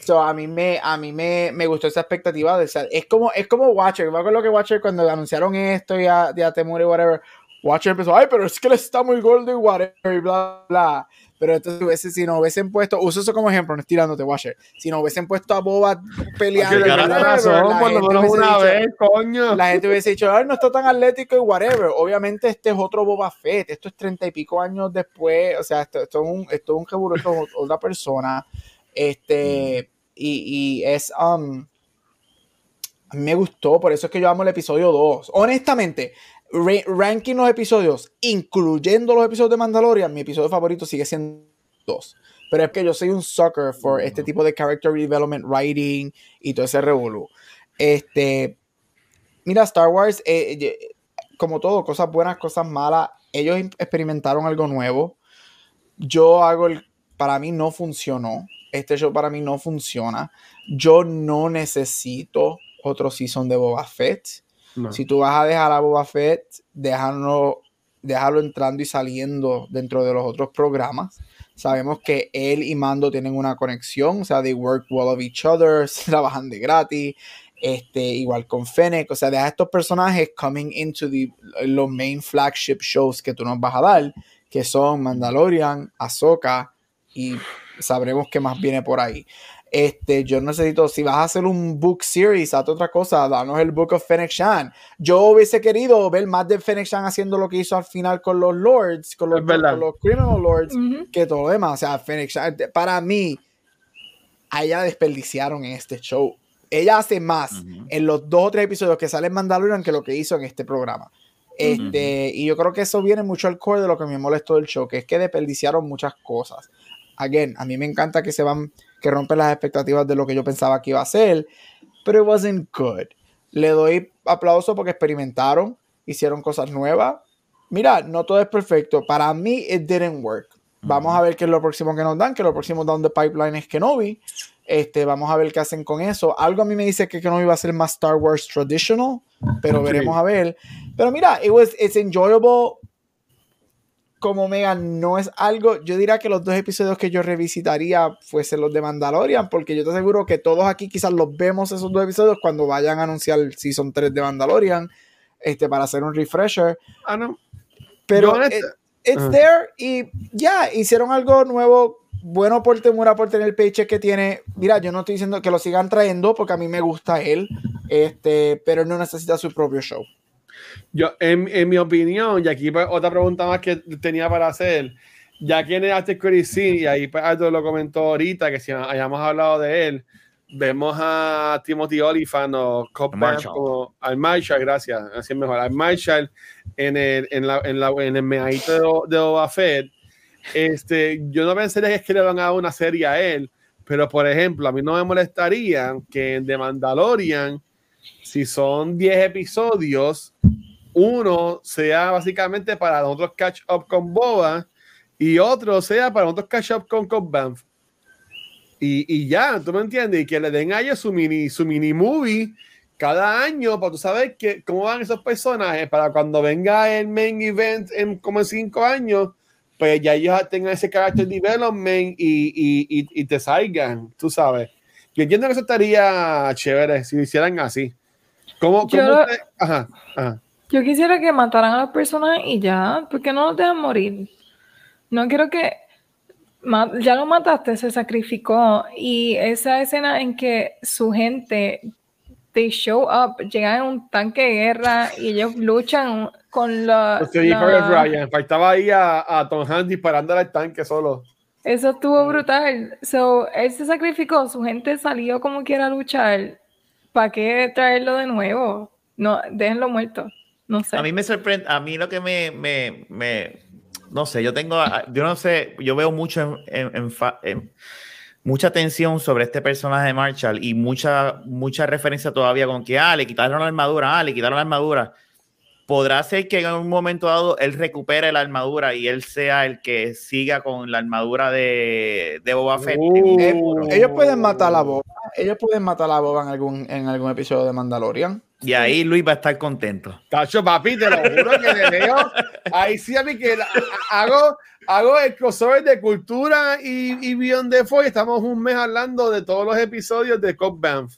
so, a mí me, a mí me, me gustó esa expectativa de ser, es como, es como Watcher, me acuerdo que Watcher cuando anunciaron esto ya, ya Temur y whatever, Watcher empezó, ay, pero es que él está muy gordo y whatever, y bla, bla. Pero entonces, hubiese- si no hubiesen puesto, uso eso como ejemplo, no estoy tirándote, Watcher. Si no hubiesen puesto a Boba peleando, tiene whatever, razón, la gente una dicho- vez, coño. la gente hubiese dicho, ay, no está tan atlético y whatever. Obviamente este es otro Boba Fett, esto es treinta y pico años después, o sea, esto, esto es un, esto es un jeburo, esto es otra persona. Este, y, y es, um, me gustó, por eso es que yo amo el episodio 2. Honestamente, ra- ranking los episodios, incluyendo los episodios de Mandalorian, mi episodio favorito sigue siendo 2. Pero es que yo soy un sucker for este tipo de character development writing y todo ese revolú. Este, mira, Star Wars, eh, eh, como todo, cosas buenas, cosas malas. Ellos im- experimentaron algo nuevo. Yo hago el. Para mí no funcionó. Este show para mí no funciona. Yo no necesito otro season de Boba Fett. Si tú vas a dejar a Boba Fett, déjalo, déjalo entrando y saliendo dentro de los otros programas. Sabemos que él y Mando tienen una conexión, o sea, they work well of each other, se trabajan de gratis. Este, igual con Fennec, o sea, deja a estos personajes coming into the, los main flagship shows que tú nos vas a dar, que son Mandalorian, Ahsoka y sabremos qué más viene por ahí. Este, yo necesito, si vas a hacer un book series, haz otra cosa, danos el Book of Fennec Shan. Yo hubiese querido ver más de Fennec Shan haciendo lo que hizo al final con los Lords, con los, con los Criminal Lords, que todo lo demás. O sea, Fennec Shan, para mí, a ella desperdiciaron en este show. Ella hace más en los dos o tres episodios que sale en Mandalorian que lo que hizo en este programa. Este, Y yo creo que eso viene mucho al core de lo que me molestó del show, que es que desperdiciaron muchas cosas. Again, a mí me encanta que se van, que rompen las expectativas de lo que yo pensaba que iba a ser, pero it wasn't good. Le doy aplauso porque experimentaron, hicieron cosas nuevas. Mira, no todo es perfecto. Para mí, it didn't work. Vamos a ver qué es lo próximo que nos dan, que lo próximo down the pipeline es Kenobi. Este, vamos a ver qué hacen con eso. Algo a mí me dice que Kenobi va a ser más Star Wars traditional, pero veremos a ver. Pero mira, it was, it's enjoyable. Como Mega no es algo, yo diría que los dos episodios que yo revisitaría fuesen los de Mandalorian, porque yo te aseguro que todos aquí quizás los vemos esos dos episodios cuando vayan a anunciar el Season 3 de Mandalorian, este, para hacer un refresher. Ah, no. Pero honesta- it- it's Ajá. there y ya, hicieron algo nuevo, bueno por Temura por tener el paycheck que tiene. Mira, yo no estoy diciendo que lo sigan trayendo porque a mí me gusta él, este, pero él no necesita su propio show. Yo, en, en mi opinión, y aquí pues, otra pregunta más que tenía para hacer, ya que en el After Credit Scene, y ahí pues, Aldo lo comentó ahorita, que si hayamos hablado de él, vemos a Timothy Olyphant o Cobb como al Marshall, gracias, así es mejor, al Marshall en el, en la, en la, en el meadito de, de Boba Fett. Este, yo no pensaría que es que le van a dar una serie a él, pero por ejemplo, a mí no me molestaría que en The Mandalorian, si son 10 episodios, uno sea básicamente para nosotros catch up con Boba y otro sea para nosotros catch up con Vanth. Y, y ya, ¿tú me entiendes? Y que le den a ellos su mini, su mini movie cada año para tú saber que, cómo van esos personajes para cuando venga el main event en como en cinco años, pues ya ellos tengan ese character development y, y, y, y te salgan, tú sabes. Yo entiendo que eso estaría chévere si lo hicieran así. ¿Cómo, Yo- cómo usted- Ajá, ajá. Yo quisiera que mataran a las personas y ya, porque no los dejan morir. No quiero que ya lo mataste, se sacrificó y esa escena en que su gente they show up, llegan en un tanque de guerra y ellos luchan con la, Pues la- Bryant. Faltaba ahí a, a Tom Hanks disparándole al tanque solo. eso estuvo brutal. So, él se sacrificó, su gente salió como quiera a luchar. ¿Para qué traerlo de nuevo? No, déjenlo muerto. No sé. A mí me sorprende, a mí lo que me, me, me- no sé, yo tengo, yo no sé, yo veo mucho en, en- en fa- en- mucha tensión sobre este personaje de Marshall y mucha, mucha referencia todavía con que, ah, le quitaron la armadura, ah, le quitaron la armadura. Podrá ser que en un momento dado él recupere la armadura y él sea el que siga con la armadura de, de Boba Fett. Uh. Eh, ellos pueden matar a Boba, ellos pueden matar a Boba en algún, en algún episodio de Mandalorian. Y ahí Luis va a estar contento. Tacho, papi, te lo juro que le veo. Ahí sí a mí que hago, hago el crossover de cultura y, y Beyond the Foy. Estamos un mes hablando de todos los episodios de Cobb Banff.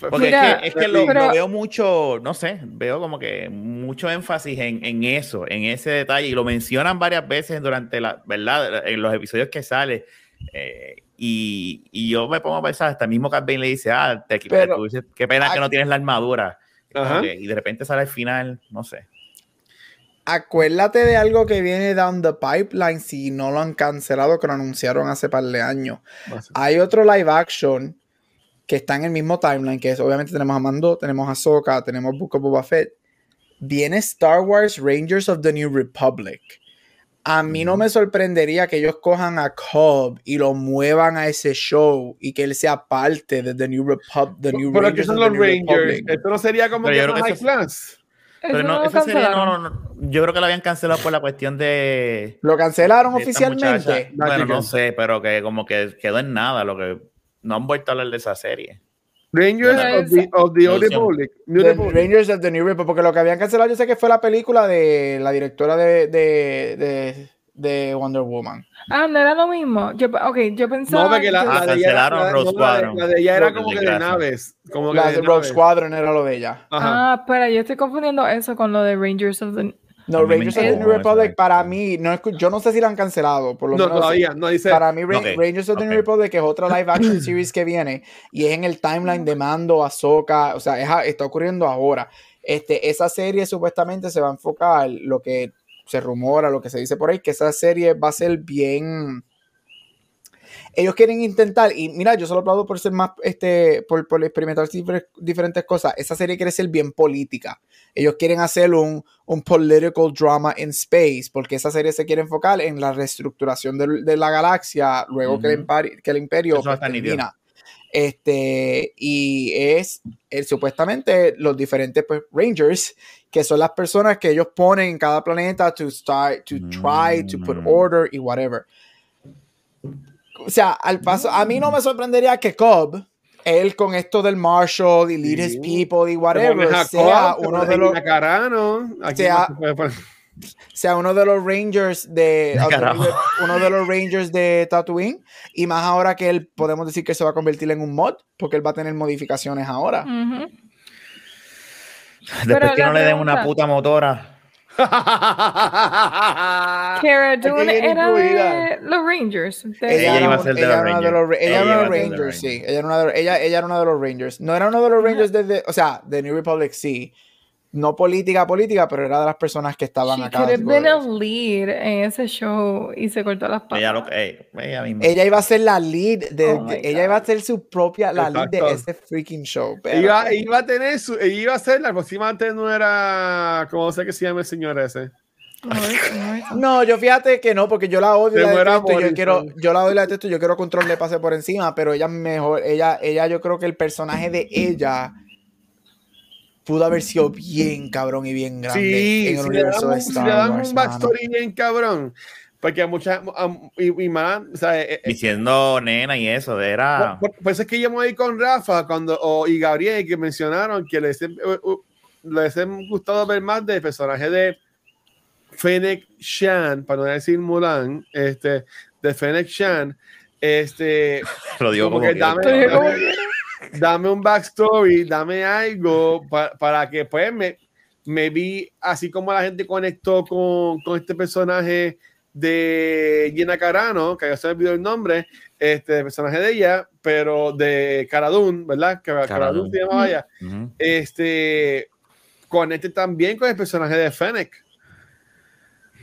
Porque Mira, es que, es que lo, pero- lo veo mucho, no sé, veo como que mucho énfasis en, en eso, en ese detalle, y lo mencionan varias veces durante la, ¿verdad? En los episodios que sale. eh, y, y yo me pongo a pensar, hasta el mismo Bane le dice, ah, te, Pero- tú dices, qué pena que no tienes la armadura. Ajá. y de repente sale al final, no sé. Acuérdate de algo que viene down the pipeline si no lo han cancelado, que lo anunciaron hace par de años. Hay otro live action que está en el mismo timeline, que es obviamente tenemos a Mando, tenemos a Ahsoka, tenemos Book of Boba Fett. Viene Star Wars Rangers of the New Republic. A mí no me sorprendería que ellos cojan a Cobb y lo muevan a ese show y que él sea parte de The New, Repub the New Pero que son of the los New Rangers. Esto no sería como Pero que yo creo más que high. Eso Pero no, eso sería- no, no, no, yo creo que lo habían cancelado por la cuestión de... ¿Lo cancelaron de oficialmente? Bueno, no sé, pero que como que quedó en nada, lo que no han vuelto a hablar de esa serie. Rangers of the, of the Old. Republic. New The Republic. Rangers of the New Republic, porque lo que habían cancelado yo sé que fue la película de la directora de, de, de, de Wonder Woman. Ah, no era lo mismo. Yo, ok, yo pensaba. No, porque la, Ah, la de ella cancelaron la- Rogue la de- Squadron. la de ella era como que de naves. Como que La de de Rogue naves. Squadron era lo de ella. Ajá. Ah, espera, yo estoy confundiendo eso con lo de Rangers of the. No, Rangers of the New Republic para mí, no yo no sé si la han cancelado, por lo No, menos todavía, no dice. para mí Rangers of the New. Republic es otra live action series que viene y es en el timeline de Mando, Ahsoka, o sea, es está ocurriendo ahora. Este, esa serie supuestamente se va a enfocar, lo que se rumora, lo que se dice por ahí, que esa serie va a ser bien... Ellos quieren intentar, y mira, yo solo aplaudo por ser más, este, por, por experimentar difer- diferentes cosas. Esa serie quiere ser bien política. Ellos quieren hacer un, un political drama in space, porque esa serie se quiere enfocar en la reestructuración del- de, la galaxia luego que, el impari- que el imperio pues, termina. Este, y es eh, supuestamente los diferentes pues, Rangers, que son las personas que ellos ponen en cada planeta to start, to try, to put Mm. order y whatever. O sea, al paso, a mí no me sorprendería que Cobb, él con esto del Marshall y lead his people y Te whatever, sea uno de los Carano, sea- no uno de los Rangers de uno de los Rangers de Tatooine y más ahora que él podemos decir que se va a convertir en un mod porque él va a tener modificaciones ahora. Después Pero que no le den una puta motora. Cara Es que Dune era incluida. de los Rangers. Ella era iba a ser de ella los Rangers. ella Ella era una de Rangers, los sí. Rangers. Ella era, una de, ella, ella era una de los Rangers. No era uno de los Rangers desde, o sea, de New Republic sí. No política, política, pero era de las personas que estaban She acá. could have tipo been de- a lead en ese show y se cortó las patas. Ella, lo, ey, ella misma. Ella iba a ser la lead de, Oh de- ella iba a ser su propia la lead de ese freaking show. pero- iba, iba a tener su, iba a ser la próxima antes no era ¿cómo sé que se llama el señor ese? No, yo fíjate que no, porque yo la odio, la detesto, yo quiero, yo la odio, y la detesto, yo quiero control le pase por encima, pero ella es mejor, ella, ella, yo creo que el personaje de ella pudo haber sido bien cabrón y bien grande Sí, en el si le universo dan, de un- si Star le dan Wars, un mano. backstory bien cabrón. Porque a muchas, a- y, y más, o sea, eh, eh, Diciendo nena y eso, era. por, por- por eso es que yo me voy con Rafa cuando, o, y Gabriel que mencionaron que les, eh, uh, les ha gustado ver más del personaje de Fennec Shan, para no decir Mulan, este, de Fennec Shan, este, Lo digo como como que que- dame, dame, un backstory, dame algo pa- para que pues me, me vi así como la gente conectó con, con este personaje de Gina Carano, que ya se me olvidó el nombre, este el personaje de ella, pero de Cara Dune, ¿verdad? Que Cara Cara Dune Dune. se llamaba ella. Ujú. Este conecte también con el personaje de Fennec.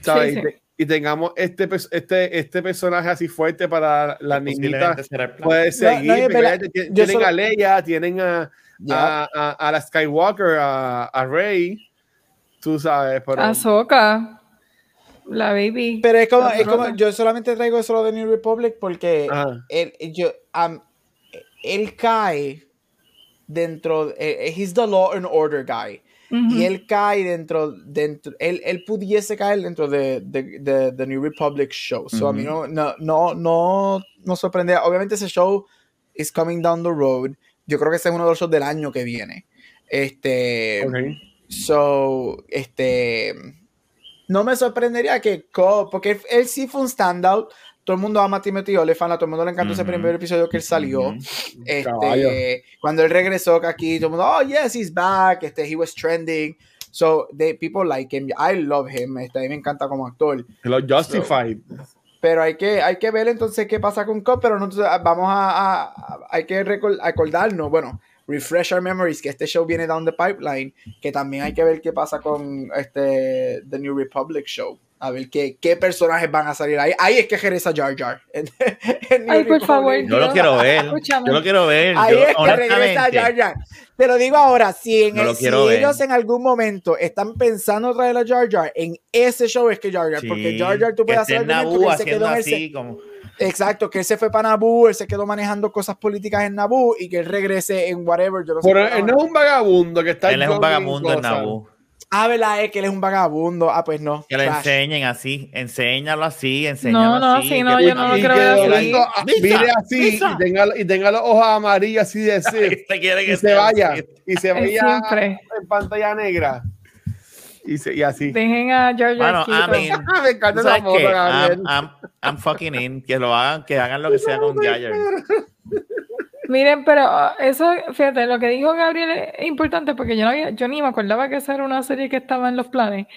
¿sabes? Sí, Y sí. Y, tengamos este, este, este personaje así fuerte para las niñitas el plan. puede seguir. no, tienen Yo tienen solo- a Leia, tienen a, a, a, a la Skywalker, a, a Rey, tú sabes, pero Ahsoka, la baby. Pero es como, es como, yo solamente traigo eso de New Republic porque él, yo, am- él cae dentro, eh, he's the law and order guy. Y él cae dentro, dentro él, él pudiese caer dentro de, de, de- de New Republic show. So a mí no, no, no, no, no sorprende. Obviamente ese show is coming down the road. Yo creo que ese es uno de los shows del año que viene. Este, so, este, no me sorprendería que Cobb, porque él, él sí fue un standout. Todo el mundo ama a Timothy Olyphant, a todo el mundo le encantó ese Ujú. primer episodio que él salió. Ujú. Caballo. Este, cuando él regresó que aquí, todo el mundo, oh, yes, he's back. Este, he was trending. So, they, people like him. I love him. Este, a mí me encanta como actor. Lo Justified. Pero hay que, hay que ver entonces qué pasa con Cobb. Pero nosotros vamos a, a- a- hay que recol- acordarnos, bueno, refresh our memories, que este show viene down the pipeline. Que también hay que ver qué pasa con este The New Republic show. A ver qué, qué personajes van a salir ahí. Ahí es que regresa Jar Jar. en- en Ay, por favor, Yo lo quiero ver. Escúchame. Yo lo quiero ver. Ahí Yo, es que regresa Jar Jar. Te lo digo ahora, si, en el- ellos en algún momento están pensando traer a Jar Jar, en ese show es que Jar Jar, porque Jar Jar tú que puedes hacer en argumento Naboo que él se haciendo quedó en así como Exacto, que él se fue para Naboo, él se quedó manejando cosas políticas en Naboo y que él regrese en whatever, yo no sé. Pero él no es un vagabundo que está él es un vagabundo en. Naboo. Ah, ¿verdad? Es que él es un vagabundo. Ah, pues no. Que le enseñen así, enséñalo así, enséñalo No, no, así. sí, no, yo no lo Y quiero que ver de así. mire así misa. y tenga, y tenga los ojos amarillos así de Te quiere que y se vaya así. y se vaya en pantalla negra y, se, y así. Dejen a Jar Bueno, a mí, Ah, me encanta ¿tú esa foto. I'm, I'm, I'm fucking in. Que lo hagan, que hagan lo que sea con Jar. Miren, pero ah, eso, fíjate, lo que dijo Gabriel es importante porque yo, no había- yo ni me acordaba que esa era una serie que estaba en los planes.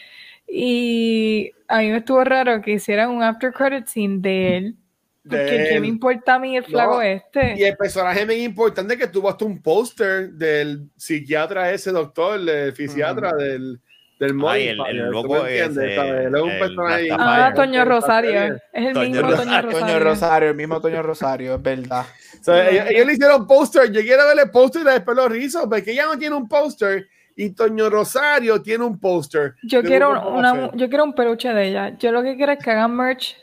Y a mí me estuvo raro que hicieran un after credit scene de él. De Porque ¿qué él. me importa a mí el flaco No, este? Y el personaje bien importante que tuvo hasta un póster del psiquiatra ese doctor, el fisiatra del, del Ay, el- el ¿tú loco es un el personaje bien Rastafari. Ah, Toño Rosario. Es el Toño mismo Rosario. Toño Rosario. Toño Rosario, el mismo Toño Rosario, es verdad. O sea, ellos, ellos le hicieron póster. Yo quiero ver el póster de después los rizos, porque ella no tiene un póster y Toño Rosario tiene un póster. Yo quiero, una, yo quiero un peluche de ella. Yo lo que quiero es que hagan merch.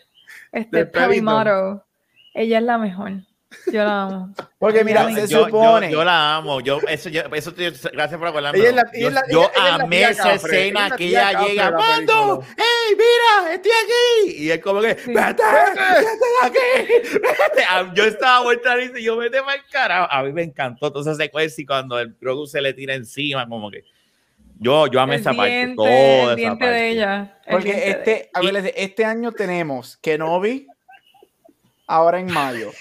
Este. Pelimaro. Ella es la mejor. Yo la amo. Porque mira, se yo, yo- supone. yo la amo. Yo, eso, yo, eso te- gracias por acordarme. Ella es la- ella yo ella- amé esa escena que ella Cafre llega. ¡Mando! ¡Ey, mira! ¡Estoy aquí! Y es como que, Sí. ¡vete! ¡Vete de aquí! ¡Vete! Yo estaba vuelta a y yo, vete para el carajo. A mí me encantó toda esa secuencia y cuando el Grogu se le tira encima, como que. Yo, yo amé El esa parte. diente, Toda el esa parte. de ella. el Porque diente de este, acuérdense, este año tenemos Kenobi, ahora en mayo.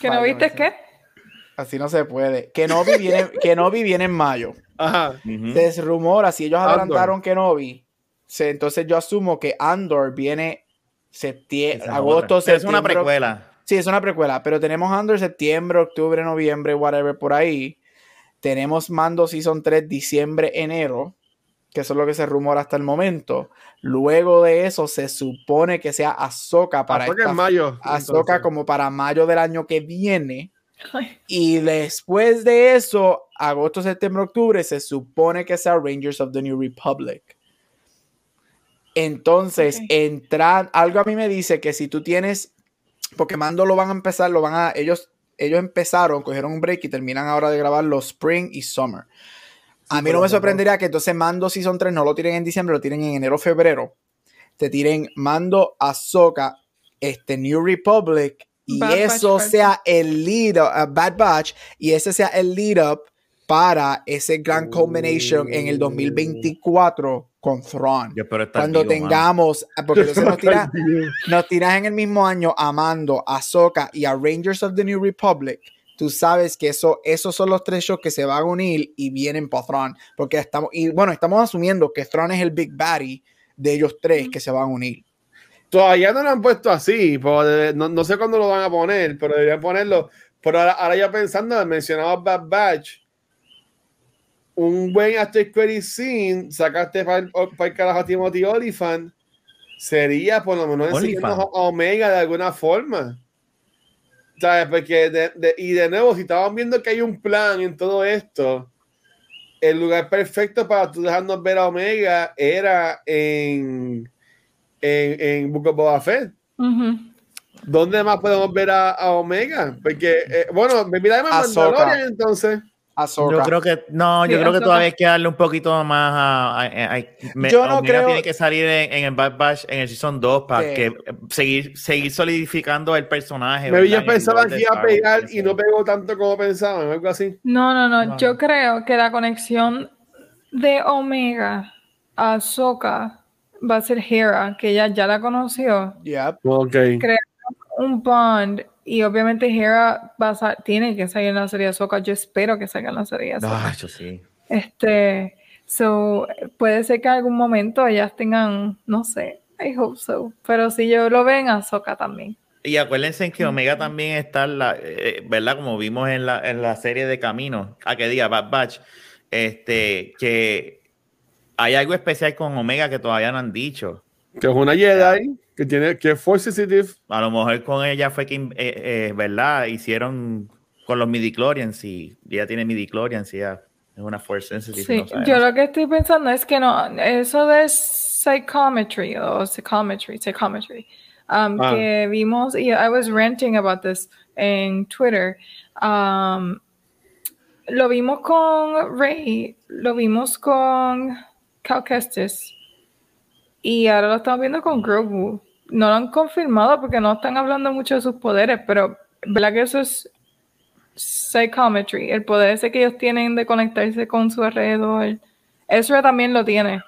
¿Que no viste qué? Así no se puede. Kenobi viene, Kenobi viene en mayo. Ajá. Ujú. Se rumora, si ellos Andor. adelantaron Kenobi, se- entonces yo asumo que Andor viene septiembre, es agosto, otra. Es una septiembre. precuela. Sí, es una precuela, pero tenemos Andor septiembre, octubre, noviembre, whatever, por ahí. Tenemos Mando Season 3 diciembre, enero, que eso es lo que se rumora hasta el momento. Luego de eso se supone que sea Ahsoka para Ahsoka esta en mayo. Entonces. como para mayo del año que viene. Ay, Y después de eso, agosto, septiembre, octubre, se supone que sea Rangers of the New Republic. Entonces, entrar, algo a mí me dice que si tú tienes, porque Mando lo van a empezar, lo van a, ellos, ellos empezaron, cogieron un break y terminan ahora de grabar los Spring y Summer. A mí no me sorprendería que entonces Mando Season 3 no lo tiren en diciembre, lo tiren en enero, febrero. Te tiren Mando, Ahsoka, este New Republic y Bad eso sea el lead up, uh, Bad Batch y ese sea el lead up para ese gran culmination en el 2024 con Thrawn. Yo espero estar Cuando tengamos, ah, porque entonces nos tiras nos tiras en el mismo año a Mando, a Ahsoka y a Rangers of the New Republic. Tú sabes que eso, esos son los tres shows que se van a unir y vienen para Thrawn. Porque estamos, y bueno, estamos asumiendo que Thrawn es el Big Baddie de ellos tres que se van a unir. Todavía no lo han puesto así, no, no sé cuándo lo van a poner, pero deberían ponerlo. Pero ahora, ahora ya pensando, mencionaba Bad Batch, un buen after credit scene, sacaste para el, para el carajo a Timothy Olyphant, sería por lo menos enseñarnos a Omega de alguna forma. ¿Sabes? Porque, de- de- y de nuevo, si estaban viendo que hay un plan en todo esto, el lugar perfecto para tú dejarnos ver a Omega era en, en, en Book of Boba Fett. ujú. ¿Dónde más podemos ver a, a Omega? Porque, eh, bueno, me mira de. Mandalorian entonces. Ahsoka. Yo creo que no, Sí, yo creo que todavía hay que darle un poquito más a. a- a- a- me- Yo no Omega creo- tiene que salir en, en el Bad Batch en el Season 2 para Sí. que eh, seguir, seguir solidificando el personaje. Me yo pensaba que iba a pegar y no pegó tanto como pensaban, algo así. No, no, no, No. Yo creo que la conexión de Omega a Ahsoka va a ser Hera, que ella ya la conoció. Yep. Ok. Crear un bond y obviamente Hera va a tiene que salir en la serie de Ahsoka. Yo espero que salga en la serie de Ahsoka. Ah, yo sí. Este, so, puede ser que en algún momento ellas tengan, no sé, I hope so. Pero si yo lo ven, Ahsoka también. Y acuérdense que Omega también está, en la, eh, ¿verdad? Como vimos en la, en la serie de Camino, a que diga Bad Batch, este, que hay algo especial con Omega que todavía no han dicho. Que es una Jedi que tiene que es force sensitive. A lo mejor con ella fue que, eh, eh, ¿verdad? Hicieron con los midichlorians y ella tiene midichlorians y ya es una force sensitive. Sí, no yo lo que estoy pensando es que no, eso de psychometry o psychometry, psychometry, um, Ah. que vimos, y I was ranting about this en Twitter, um, lo vimos con Rey, lo vimos con Cal Kestis, y ahora lo estamos viendo con Grogu. No lo han confirmado porque no están hablando mucho de sus poderes, pero ¿verdad que eso es psychometry? El poder ese que ellos tienen de conectarse con su alrededor. Ezra también lo tiene.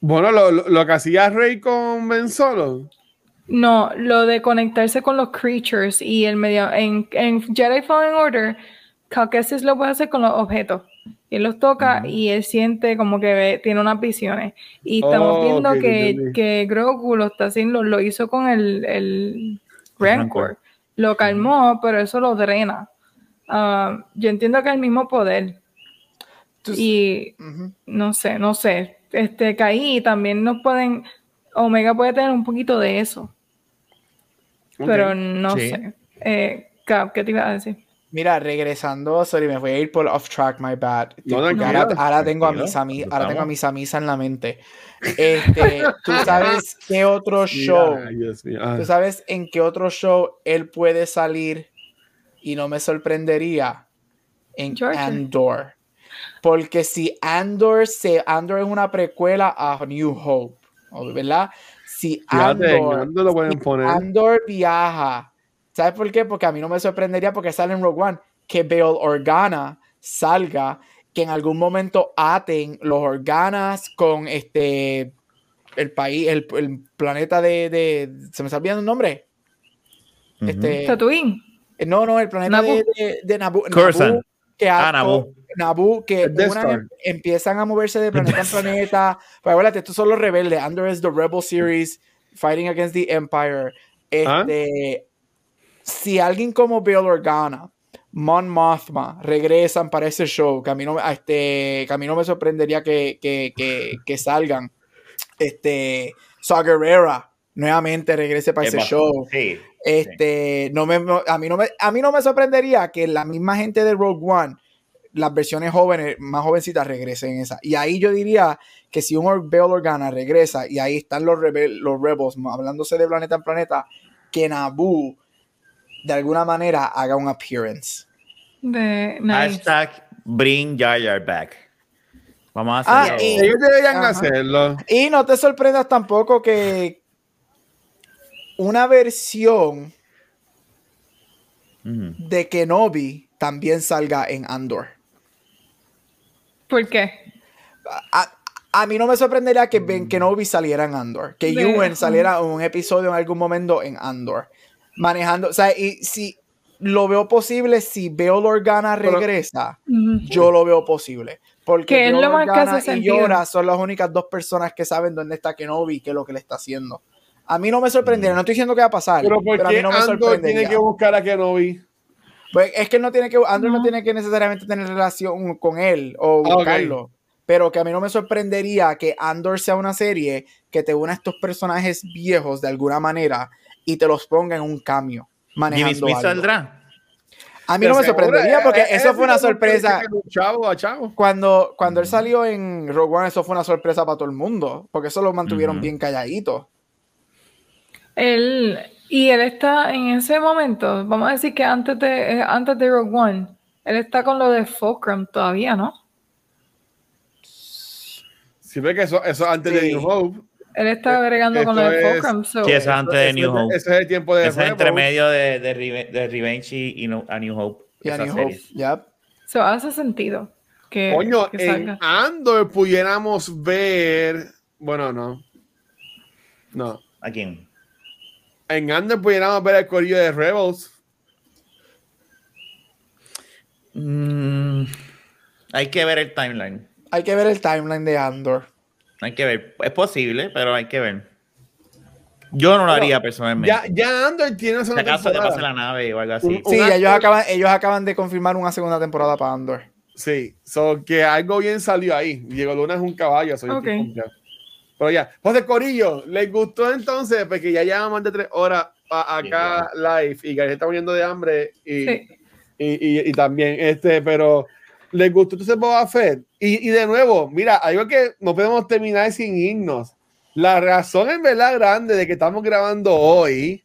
Bueno, lo, lo, lo que hacía Rey con Ben Solo. No, lo de conectarse con los creatures y el medio. En, en Jedi Fallen Order, Cal Kestis lo puede hacer con los objetos. Él los toca y él siente como que ve- tiene unas visiones. Y estamos Oh, viendo que, que Grogu lo está haciendo, lo hizo con el, el Rancor. Rancor. Lo calmó, pero eso lo drena. Ah, yo entiendo que es el mismo poder. Y no sé, no sé. Este, caí y también nos pueden. Omega puede tener un poquito de eso, pero no Sí. sé. Eh, Cap, ¿qué te iba a decir? Mira, regresando, sorry, me voy a ir por off track, my bad. No, Porque tranquilo, ahora, ahora tengo a mis ami- lo ahora tengo a mis amisas en la mente. Este, ¿tú sabes qué otro show? Mira. Ah. ¿Tú sabes en qué otro show él puede salir y no me sorprendería? En Georgia. Andor. Porque si Andor se Andor es una precuela a New Hope, ¿o- ¿verdad? Si Fíjate, en Andor, Andor lo pueden si. Andor viaja, ¿sabes por qué? Porque a mí no me sorprendería porque sale en Rogue One que Bail Organa salga, que en algún momento aten los Organas con este el país, el, el planeta de, de- se me está olvidando el nombre. Este, Tatooine. no, no, el planeta de, de, de. Coruscant. Naboo, que Ah, Naboo. Naboo, que una empiezan a moverse de planeta en planeta. Pero acuérdate, estos son los rebeldes. Es the Rebel Series fighting against the Empire. ¿Ah? Este, Si alguien como Bail Organa, Mon Mothma regresan para ese show, que a mí no, me- a este, que a mí no me sorprendería que, que, que, que salgan. Este, Saw Gerrera nuevamente regrese para Es ese bastante- show. Sí. Este, no me, a, mí no me, a mí no me sorprendería que la misma gente de Rogue One, las versiones jóvenes, más jovencitas, regresen en esa. Y ahí yo diría que si un Bail Organa regresa y ahí están los, rebel- los Rebels hablándose de planeta en planeta, que Naboo de alguna manera haga un appearance. De nice. Hashtag bring Jar Jar back. Vamos a Ah, hacerlo. y- Ellos deberían Ajá. hacerlo. Y no te sorprendas tampoco que una versión Ujú. de Kenobi también salga en Andor. ¿Por qué? a, a mí no me sorprendería que Ben Kenobi saliera en Andor, que Ewan saliera en un episodio en algún momento en Andor, manejando, o sea, y si lo veo posible, si Bail Organa Pero- Ujú. regresa, yo lo veo posible, porque Que es Bail lo más que Organa hace y. Yora son las únicas dos personas que saben dónde está Kenobi y qué es lo que le está haciendo. A mí no me sorprendería, no estoy diciendo que va a pasar, Pero pero, ¿por a qué mí no me sorprendería. tiene que buscar a Kenobi? Pues es que no tiene que, Andrew no. No. tiene que necesariamente tener relación con él o Ah, buscarlo. Pero que a mí no me sorprendería que Andor sea una serie que te una a estos personajes viejos de alguna manera y te los ponga en un cambio. Jimmy Manejando Smith algo. saldrá. A mí no me seguro, sorprendería eh, porque eh, eso eh, fue una sorpresa. Chavo a chavo. Cuando, cuando él salió en Rogue One, eso fue una sorpresa para todo el mundo. Porque eso lo mantuvieron bien calladito. Él, y él está en ese momento, vamos a decir que antes de, eh, antes de Rogue One, él está con lo de Fulcrum todavía, ¿no? Sí, ve que eso, eso antes de. New Hope. Él está agregando con lo de es- Fulcrum. so- Sí, eso es antes de New Hope. Ese es el tiempo de Ese es entre medio de, de, Reve- de Revenge y, y no- a New Hope. Y a New serie. Hope, yep. so hace sentido que, Coño, que en. Andor pudiéramos ver. Bueno, no. No. ¿A quién? En Andor pudiéramos ver el corillo de Rebels. Mm, hay que ver el timeline. Hay que ver el timeline de Andor. Hay que ver. Es posible, pero hay que ver. Yo no lo haría personalmente. Ya, ya Andor tiene una si segunda acaso te pase temporada. la nave o algo así. Sí, un ellos acaban, ellos acaban de confirmar una segunda temporada para Andor. Sí, so que algo bien salió ahí. Diego Luna es un caballo, soy Ok. Pero ya, José Corillo, ¿les gustó entonces? Porque ya llevamos más de tres horas acá live y Gabriel está muriendo de hambre y, Sí. y, y- y también, este, pero ¿les gustó entonces Boba Fett? Y, y de nuevo, mira, algo que no podemos terminar sin irnos. La razón en verdad grande de que estamos grabando hoy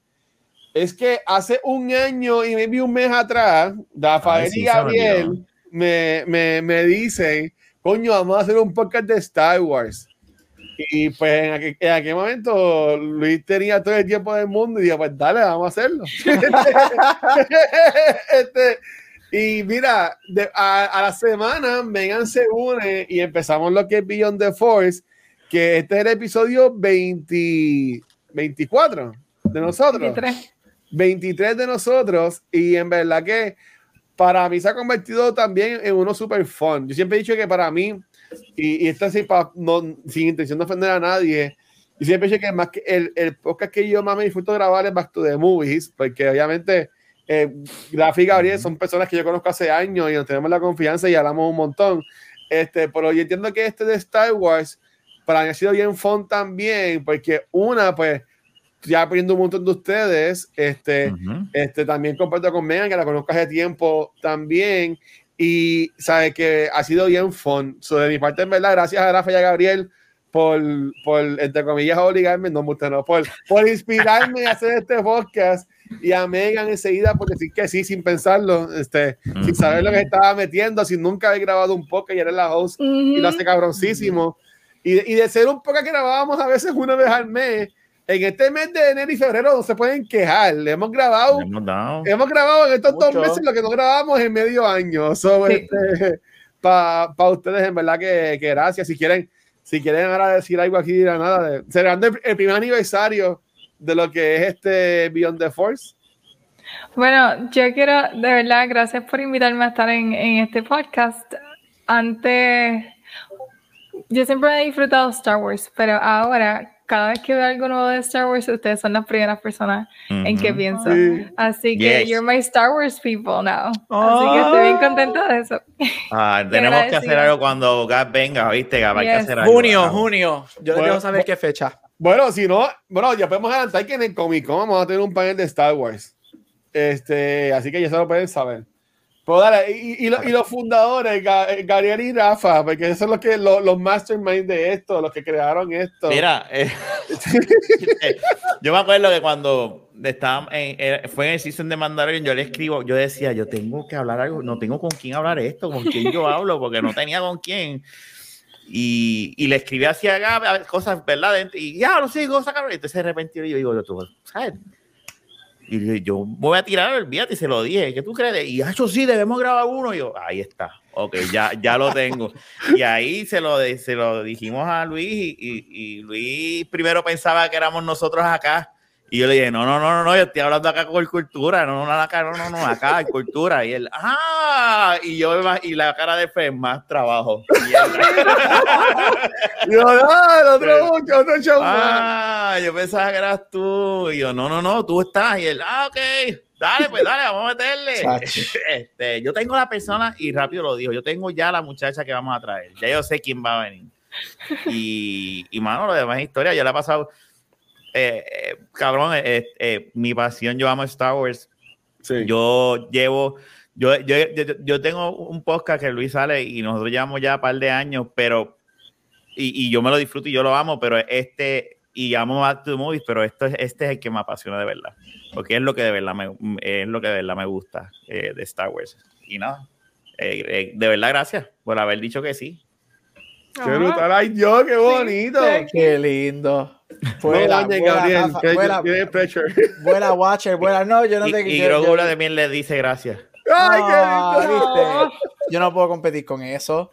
es que hace un año y maybe un mes atrás, Rafael Ay, sí, y Gabriel me, me, me dicen, coño, vamos a hacer un podcast de Star Wars. Y pues en aquel, en aquel momento Luis tenía todo el tiempo del mundo y dije, pues dale, vamos a hacerlo. Este, y mira, de- a, a la semana Megan se une y empezamos lo que es Beyond the Force, que este es el episodio 20, 24 de nosotros. 23. 23 de nosotros y en verdad que para mí se ha convertido también en uno super fun. Yo siempre he dicho que para mí, y, y esto es sin, no, sin intención de ofender a nadie, yo siempre he dicho que más que el, el podcast que yo más me disfruto grabar es Back to the Movies, porque obviamente eh, y Gabriel son personas que yo conozco hace años y nos tenemos la confianza y hablamos un montón. Este, pero yo entiendo que este de Star Wars para mí ha sido bien fun también, porque una, pues, ya aprendiendo un montón de ustedes, este, Ujú. este, también comparto con Megan, que la conozco hace tiempo también. Y sabe que ha sido bien fun. So, de mi parte, en verdad, gracias a Rafa y a Gabriel por, por entre comillas, obligarme, no, usted no, por, por inspirarme a hacer este podcast. Y a Megan enseguida por decir que sí, sin pensarlo, este, sin saber lo que se estaba metiendo, sin nunca haber grabado un podcast y era la host y lo hace cabroncísimo. Y, y de ser un podcast que grabábamos a veces una vez al mes, en este mes de enero y febrero no se pueden quejar. Le hemos grabado Le hemos dado. Hemos grabado en estos dos Mucho. meses lo que no grabamos en medio año. So, Sí. Para ustedes, en verdad que, que gracias. Si quieren, si quieren ahora decir algo aquí, nada, de, celebrando el, el primer aniversario de lo que es este Beyond the Force. Bueno, yo quiero, de verdad, gracias por invitarme a estar en, en este podcast. Antes, yo siempre he disfrutado Star Wars, pero ahora, cada vez que veo algo nuevo de Star Wars, ustedes son las primeras personas en que pienso. Sí. Así que Yes. you're my Star Wars people now. Así que estoy bien contenta de eso. Ah, tenemos que hacer algo cuando Gab venga, ¿viste? Gab, hay que Yes. hacer algo. Junio, junio. Yo les Bueno, dejo saber bu- qué fecha. Bueno, si no, bueno, ya podemos adelantar que en el Comic Con vamos a tener un panel de Star Wars. Este, así que ya se lo pueden saber. Pero dale, y, y, lo- y los fundadores, eh, Gabriel y Rafa, porque esos son los que los, los masterminds de esto, los que crearon esto. Mira, eh, eh, yo me acuerdo que cuando estaba en, eh, fue en el season de Mandalorian, yo le escribo, yo decía, yo tengo que hablar algo, no tengo con quién hablar esto, con quién yo hablo, porque no tenía con quién. Y, y le escribí hacia Gab a ver, cosas, ¿verdad? Y ya, no sé, cosas, cabrón. Entonces de repente yo digo, tú, ¿sabes? Y yo, yo voy a tirar, olvídate, y se lo dije. ¿Qué tú crees? Y hecho sí, debemos grabar uno. Y yo, ahí está. Ok, ya, ya lo tengo. Y ahí se lo, se lo dijimos a Luis y, y- y Luis primero pensaba que éramos nosotros acá. Y yo le dije, no, no, no, no, no, yo estoy hablando acá con cultura, no, no, acá, no, no, no, acá, en cultura. Y él, ah, y yo, y la cara de Fred, más trabajo. Y yo, "Ah, el otro, otro show más". Ah, yo pensaba que eras tú. Y yo, no, no, no, tú estás. Y él, ah, ok, dale, pues dale, vamos a meterle. Este, yo tengo la persona, y rápido lo dijo, yo tengo ya la muchacha que vamos a traer. Ya yo sé quién va a venir. Y, y mano, lo demás es historia. Yo le he pasado, eh, eh, cabrón, eh, eh, mi pasión, yo amo Star Wars. Sí. Yo llevo, yo, yo, yo, yo tengo un podcast que Luis sale y nosotros llevamos ya un par de años, pero, y, y yo me lo disfruto y yo lo amo, pero este, y amo Back to the Movies, pero esto es, este es el que me apasiona de verdad, porque es lo que de verdad me, es lo que de verdad me gusta eh, de Star Wars. Y nada, eh, eh, de verdad gracias por haber dicho que sí. Qué brutal. Ay, yo, qué bonito. sí. Qué lindo. Vuela, vuela, Gabriel, Rafa, que vuela, tiene pressure. vuela, Watcher, vuela. No, yo no Y, te y yo- yo- Grogu también le dice gracias. Ay, qué Ah, lindo. ¿viste? Yo no puedo competir con eso.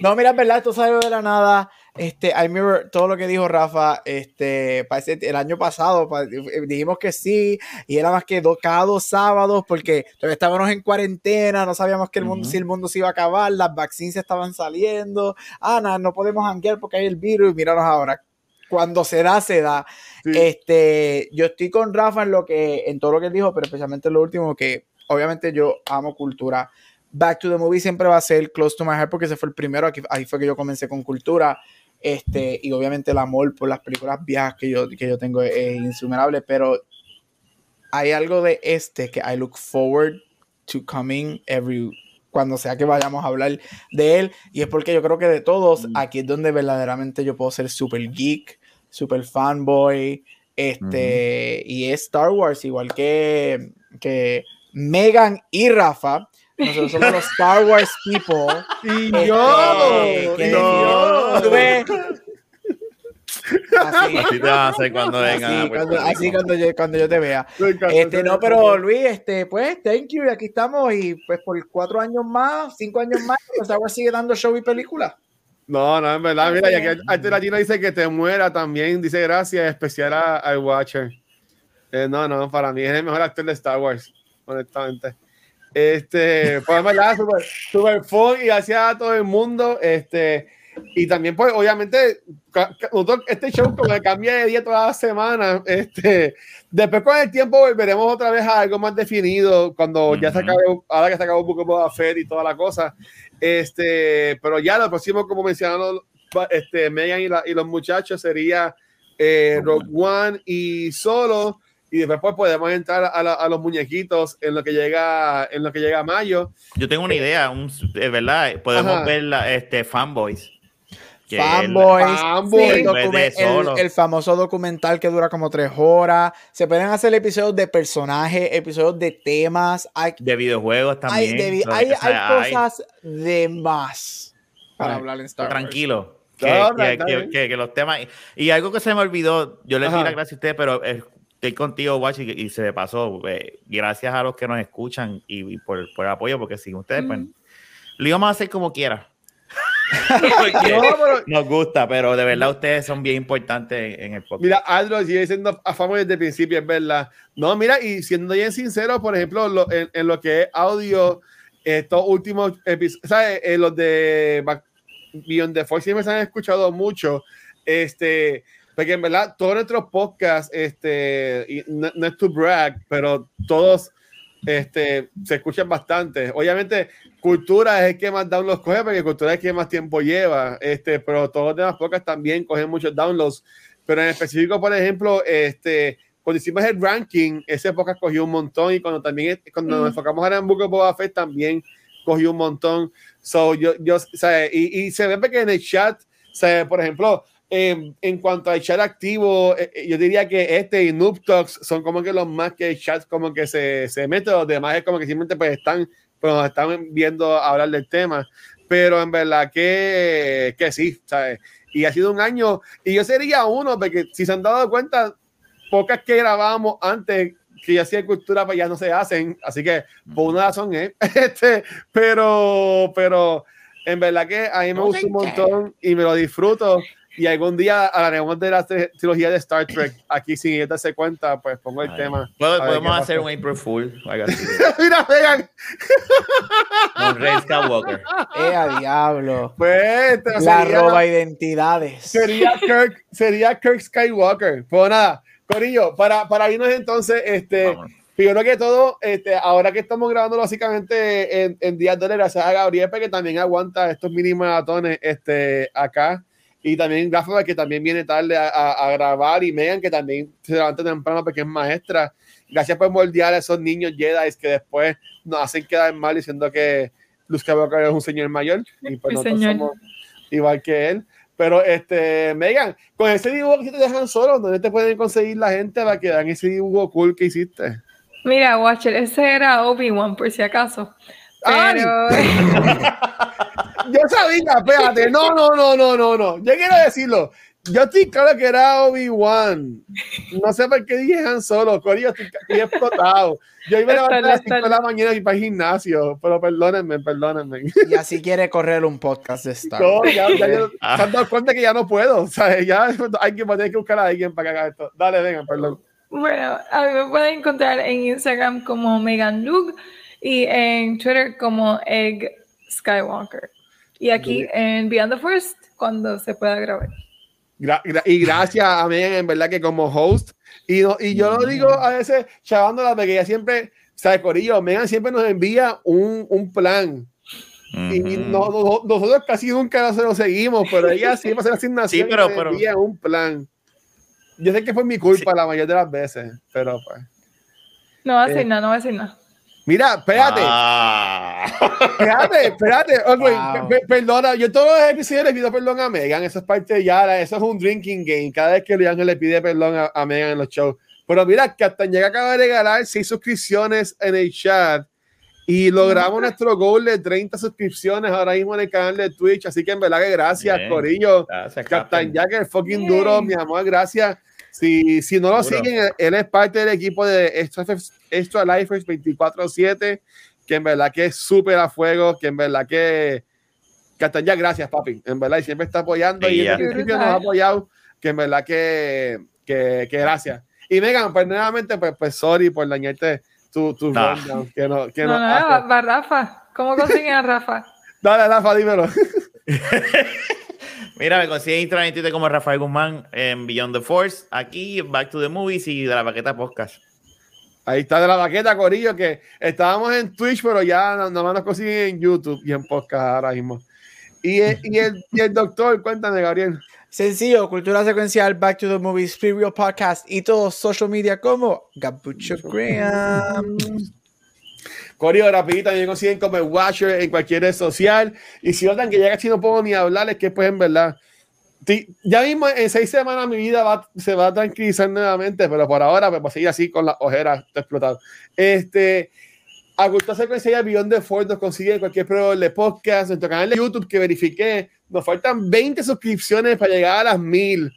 No, mira, es verdad, esto salió de la nada. Este, I mirror todo lo que dijo Rafa, este, parece el año pasado pa- dijimos que sí, y era más que dos, cada dos sábados, porque todavía estábamos en cuarentena, no sabíamos que el mundo, Ujú. si el mundo se iba a acabar, las vacunas estaban saliendo, Ana, no podemos hanguear porque hay el virus, y míranos ahora. Cuando se da, se da. Sí. Este, yo estoy con Rafa en lo que, en todo lo que él dijo, pero especialmente en lo último, que obviamente yo amo cultura. Back to the Movie siempre va a ser close to my heart porque ese fue el primero, aquí, ahí fue que yo comencé con cultura. Este, y obviamente el amor por las películas viejas que yo, que yo tengo es, es insuperable, pero hay algo de este que I look forward to coming every cuando sea que vayamos a hablar de él y es porque yo creo que de todos Mm. aquí es donde verdaderamente yo puedo ser super geek, super fanboy, este y es Star Wars igual que que Megan y Rafa. Nosotros somos los Star Wars people. Y Este, yo, que no. así, Así. te van a hacer cuando vengan. así, cuando, así cuando yo, cuando yo te vea. Este, no, pero Luis, este, pues, thank you, aquí estamos, y pues por cuatro años más, cinco años más, pues Star Wars sigue dando show y película. No, no, en verdad, mira, y aquí Arte Latino dice que te muera también, dice gracias, especial a- al Watcher. Eh, no, no, para mí es el mejor actor de Star Wars, honestamente. Este, pues en verdad, super, super fun y gracias a todo el mundo. Este, y también, pues, obviamente, este show como que cambia de día todas las semanas. Este, después con el tiempo volveremos otra vez a algo más definido cuando ya se Ujú. acabe, ahora que se acabó Book of Boba Fett y toda la cosa. Este, pero ya lo próximo, como mencionaron este, Megan y, la- y los muchachos, sería eh, Rogue One y Solo. Y después pues, podemos entrar a, la- a los muñequitos en lo que llega en lo que llega mayo. Yo tengo una idea, un, es verdad, podemos Ajá. ver la, este, fanboys. Que Fanboys, Fanboys. el, de solo. el- el famoso documental que dura como tres horas. Se pueden hacer episodios de personajes, episodios de temas. Hay, De videojuegos hay, también. de vi- Lo- hay- o sea, hay cosas de más para hablar en Star Wars. tranquilo. Que, No, que- que- bien. que- que los temas. Y algo que se me olvidó, yo les di la gracia a ustedes, pero eh, estoy contigo, Watch, y, y se me pasó. eh, gracias a los que nos escuchan y, y por, por el apoyo, porque sin ustedes, pues, lo íbamos a hacer como quiera. Pero nos gusta, pero de verdad ustedes son bien importantes en el podcast. Mira, Aldo sigue siendo afamo desde el principio, es verdad. No, mira, y siendo bien sincero, por ejemplo, lo- en, en lo que es audio, estos últimos episodios, ¿sabes? En los de Beyond the Force siempre se han escuchado mucho, este, porque en verdad todos nuestros podcasts, este, y no, no es to brag, pero todos este, se escuchan bastante. Obviamente, Cultura es el que más downloads coge, porque Cultura es el que más tiempo lleva, este, pero todos los demás podcasts también cogen muchos downloads. Pero en específico, por ejemplo, este, cuando hicimos el ranking, ese podcast cogió un montón y cuando también cuando nos Mm. enfocamos ahora en Book of Boba Fett también cogió un montón. So, yo, yo, sea, y, y se ve que en el chat, sea, por ejemplo, en, en cuanto al chat activo, eh, eh, yo diría que este y Noob Talks son como que los más que el chat como que se, se mete, los demás es como que simplemente pues están, pues nos están viendo hablar del tema, pero en verdad que, que sí, ¿sabes? Y ha sido un año, y yo sería uno, porque si se han dado cuenta, pocas que grabábamos antes que ya hacía cultura pues ya no se hacen, así que por una razón es, este, pero, pero en verdad que a mí me gusta un montón y me lo disfruto. Y algún día hablaremos de la tri- trilogía de Star Trek. Aquí, sin ellos darse cuenta, pues pongo el Ay. tema. Podemos hacer un April Fool. Mira, vean, Con Rey Skywalker. ¡Eh, a diablo! pues La sería, roba identidades. sería Kirk, sería Kirk Skywalker. Pues nada, Corillo, para, para irnos entonces, este, Vámonos. Primero que todo, este, ahora que estamos grabando básicamente en, en días de gracias a Gabriel, que también aguanta estos mini maratones este, acá. Y también Rafa, que también viene tarde a, a- a grabar. Y Megan, que también se levanta temprano porque es maestra. Gracias por moldear a esos niños Jedi que después nos hacen quedar mal diciendo que Luke Skywalker es un señor mayor. Y pues nosotros señor. somos igual que él. Pero, este, Megan, con ese dibujo que te dejan solo, ¿dónde te pueden conseguir la gente para que dan ese dibujo cool que hiciste? Mira, Watcher, ese era Obi-Wan, por si acaso. Pero Yo sabía, espérate, no, no, no, no, no, no. Yo quiero decirlo. Yo estoy claro que era Obi-Wan. No sé por qué dije Han Solo, Corillo, estoy, estoy explotado. Yo iba a levantar a las 5 de la mañana y para el gimnasio, pero perdónenme, perdónenme. Y así quiere correr un podcast de Star No, Wars. ya, ya, yo- se han dado cuenta que ya no puedo. O sea, ya hay que, tener que buscar a alguien para que haga esto. Dale, venga, perdón. bueno, a mí me pueden encontrar en Instagram como Megan Luke y en Twitter como Egg Skywalker. Y aquí en Beyond the Forest cuando se pueda grabar. Gra- gra- y gracias a Megan, en verdad, que como host. Y, no- y yo lo digo a veces chavándola, porque ella siempre, sea, Corillo, Megan siempre nos envía un, un plan. Y Ujú. no- no- nosotros casi nunca se lo seguimos, pero ella siempre hace la asignación Sí, pero- y nos pero- envía un plan. Yo sé que fue mi culpa la mayoría de las veces, pero pues. No va a decir Eh. nada, no va a decir nada. Mira, espérate. Ah. Espérate, espérate. Wow. pe- pe- perdona, yo todos los episodios le pido perdón a Megan. Eso es parte de Yara. Eso es un drinking game. Cada vez que Leandro le pide perdón a, a Megan en los shows. Pero mira, llega acaba de regalar seis suscripciones en el chat. Y logramos nuestro goal de 30 suscripciones ahora mismo en el canal de Twitch. Así que en verdad que gracias, Bien. Corillo. Gracias, Captain Captain. Jacker, fucking Yay. duro, mi amor, gracias. Si, si no lo siguen, él es parte del equipo de Extra, Extra Lifers 24-7, que en verdad que es súper a fuego, que en verdad que Jack, gracias, papi. En verdad, y siempre está apoyando Sí, y el principio nos ha apoyado, que en verdad que, que, que gracias. Y Megan, pues nuevamente, pues, pues sorry por dañarte tu, tu Ah. rundown, que no, que No, no no, va, va Rafa. ¿Cómo consiguen a Rafa? Dale, Rafa, dímelo. Mira, me consiguen Instagram y Twitter como Rafael Guzmán en Beyond the Force, aquí, Back to the Movies y de la Paqueta Podcast. Ahí está de la baqueta, Corillo, que estábamos en Twitch, pero ya no- nomás nos consiguen en YouTube y en podcast ahora mismo. Y el, y el, y el doctor, cuéntame, Gabriel. Sencillo, cultura secuencial, Back to the Movies, Free Real Podcast y todos social media como Gabucho Graham. Corillo, rapidito, también consiguen como el Watcher en cualquier red social. Y si notan que ya casi no puedo ni hablar, es que pues en verdad. Ya mismo en seis semanas mi vida va, se va a tranquilizar nuevamente, pero por ahora pues, voy a seguir así con las ojeras explotadas. Este, a Cultura Secuencial Beyond the Ford nos consiguen en cualquier proveedor de podcast, nuestro canal de YouTube que verifiqué. Nos faltan 20 suscripciones para llegar a las 1000.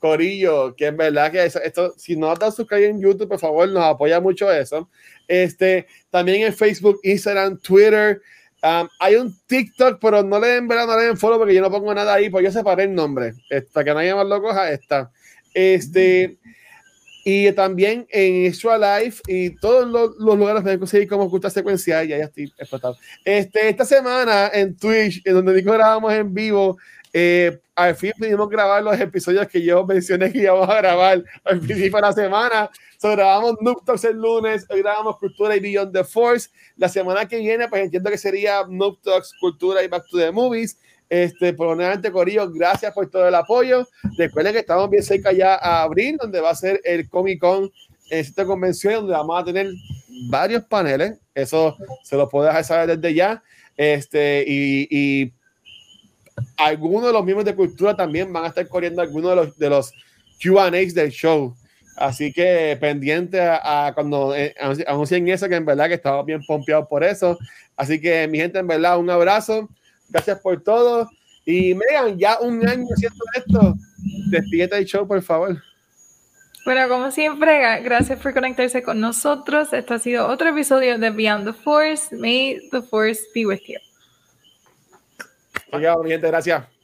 Corillo, que en verdad que eso- esto, si no has dado suscribir en YouTube, por favor, nos apoya mucho eso. Este, también en Facebook, Instagram, Twitter. Um, hay un TikTok, pero no le den, ¿verdad? no le den follow porque yo no pongo nada ahí, porque yo separé el nombre. Esta, que nadie más lo coja, está. Este, y también en Extra Life y todos los, lugares pueden conseguir como oculta secuencial. Ya, ya estoy explotado. Este, esta semana en Twitch, en donde Nico grabamos en vivo, eh, al fin pudimos grabar los episodios que yo mencioné que íbamos a grabar al principio de la semana. So, grabamos Noob Talks el lunes, hoy grabamos Cultura y Beyond the Force. La semana que viene, pues entiendo que sería Noob Talks, Cultura y Back to the Movies. Este, por nuevamente, Corillo, gracias por todo el apoyo. Recuerden que estamos bien cerca ya a abril, donde va a ser el Comic Con esta convención, donde vamos a tener varios paneles. Eso se lo puedo dejar saber desde ya. Este, y, y algunos de los miembros de cultura también van a estar corriendo algunos de los, de los QAs del show. Así que pendiente a, a cuando eh, anunci- anuncien eso, que en verdad que estamos bien pompeados por eso. Así que, mi gente, en verdad, un abrazo. Gracias por todo. Y Megan, ya un año haciendo esto. Despídete del show, por favor. Bueno, como siempre, gracias por conectarse con nosotros. Este ha sido otro episodio de Beyond the Force. May the Force be with you. Oiga, mi gente, gracias.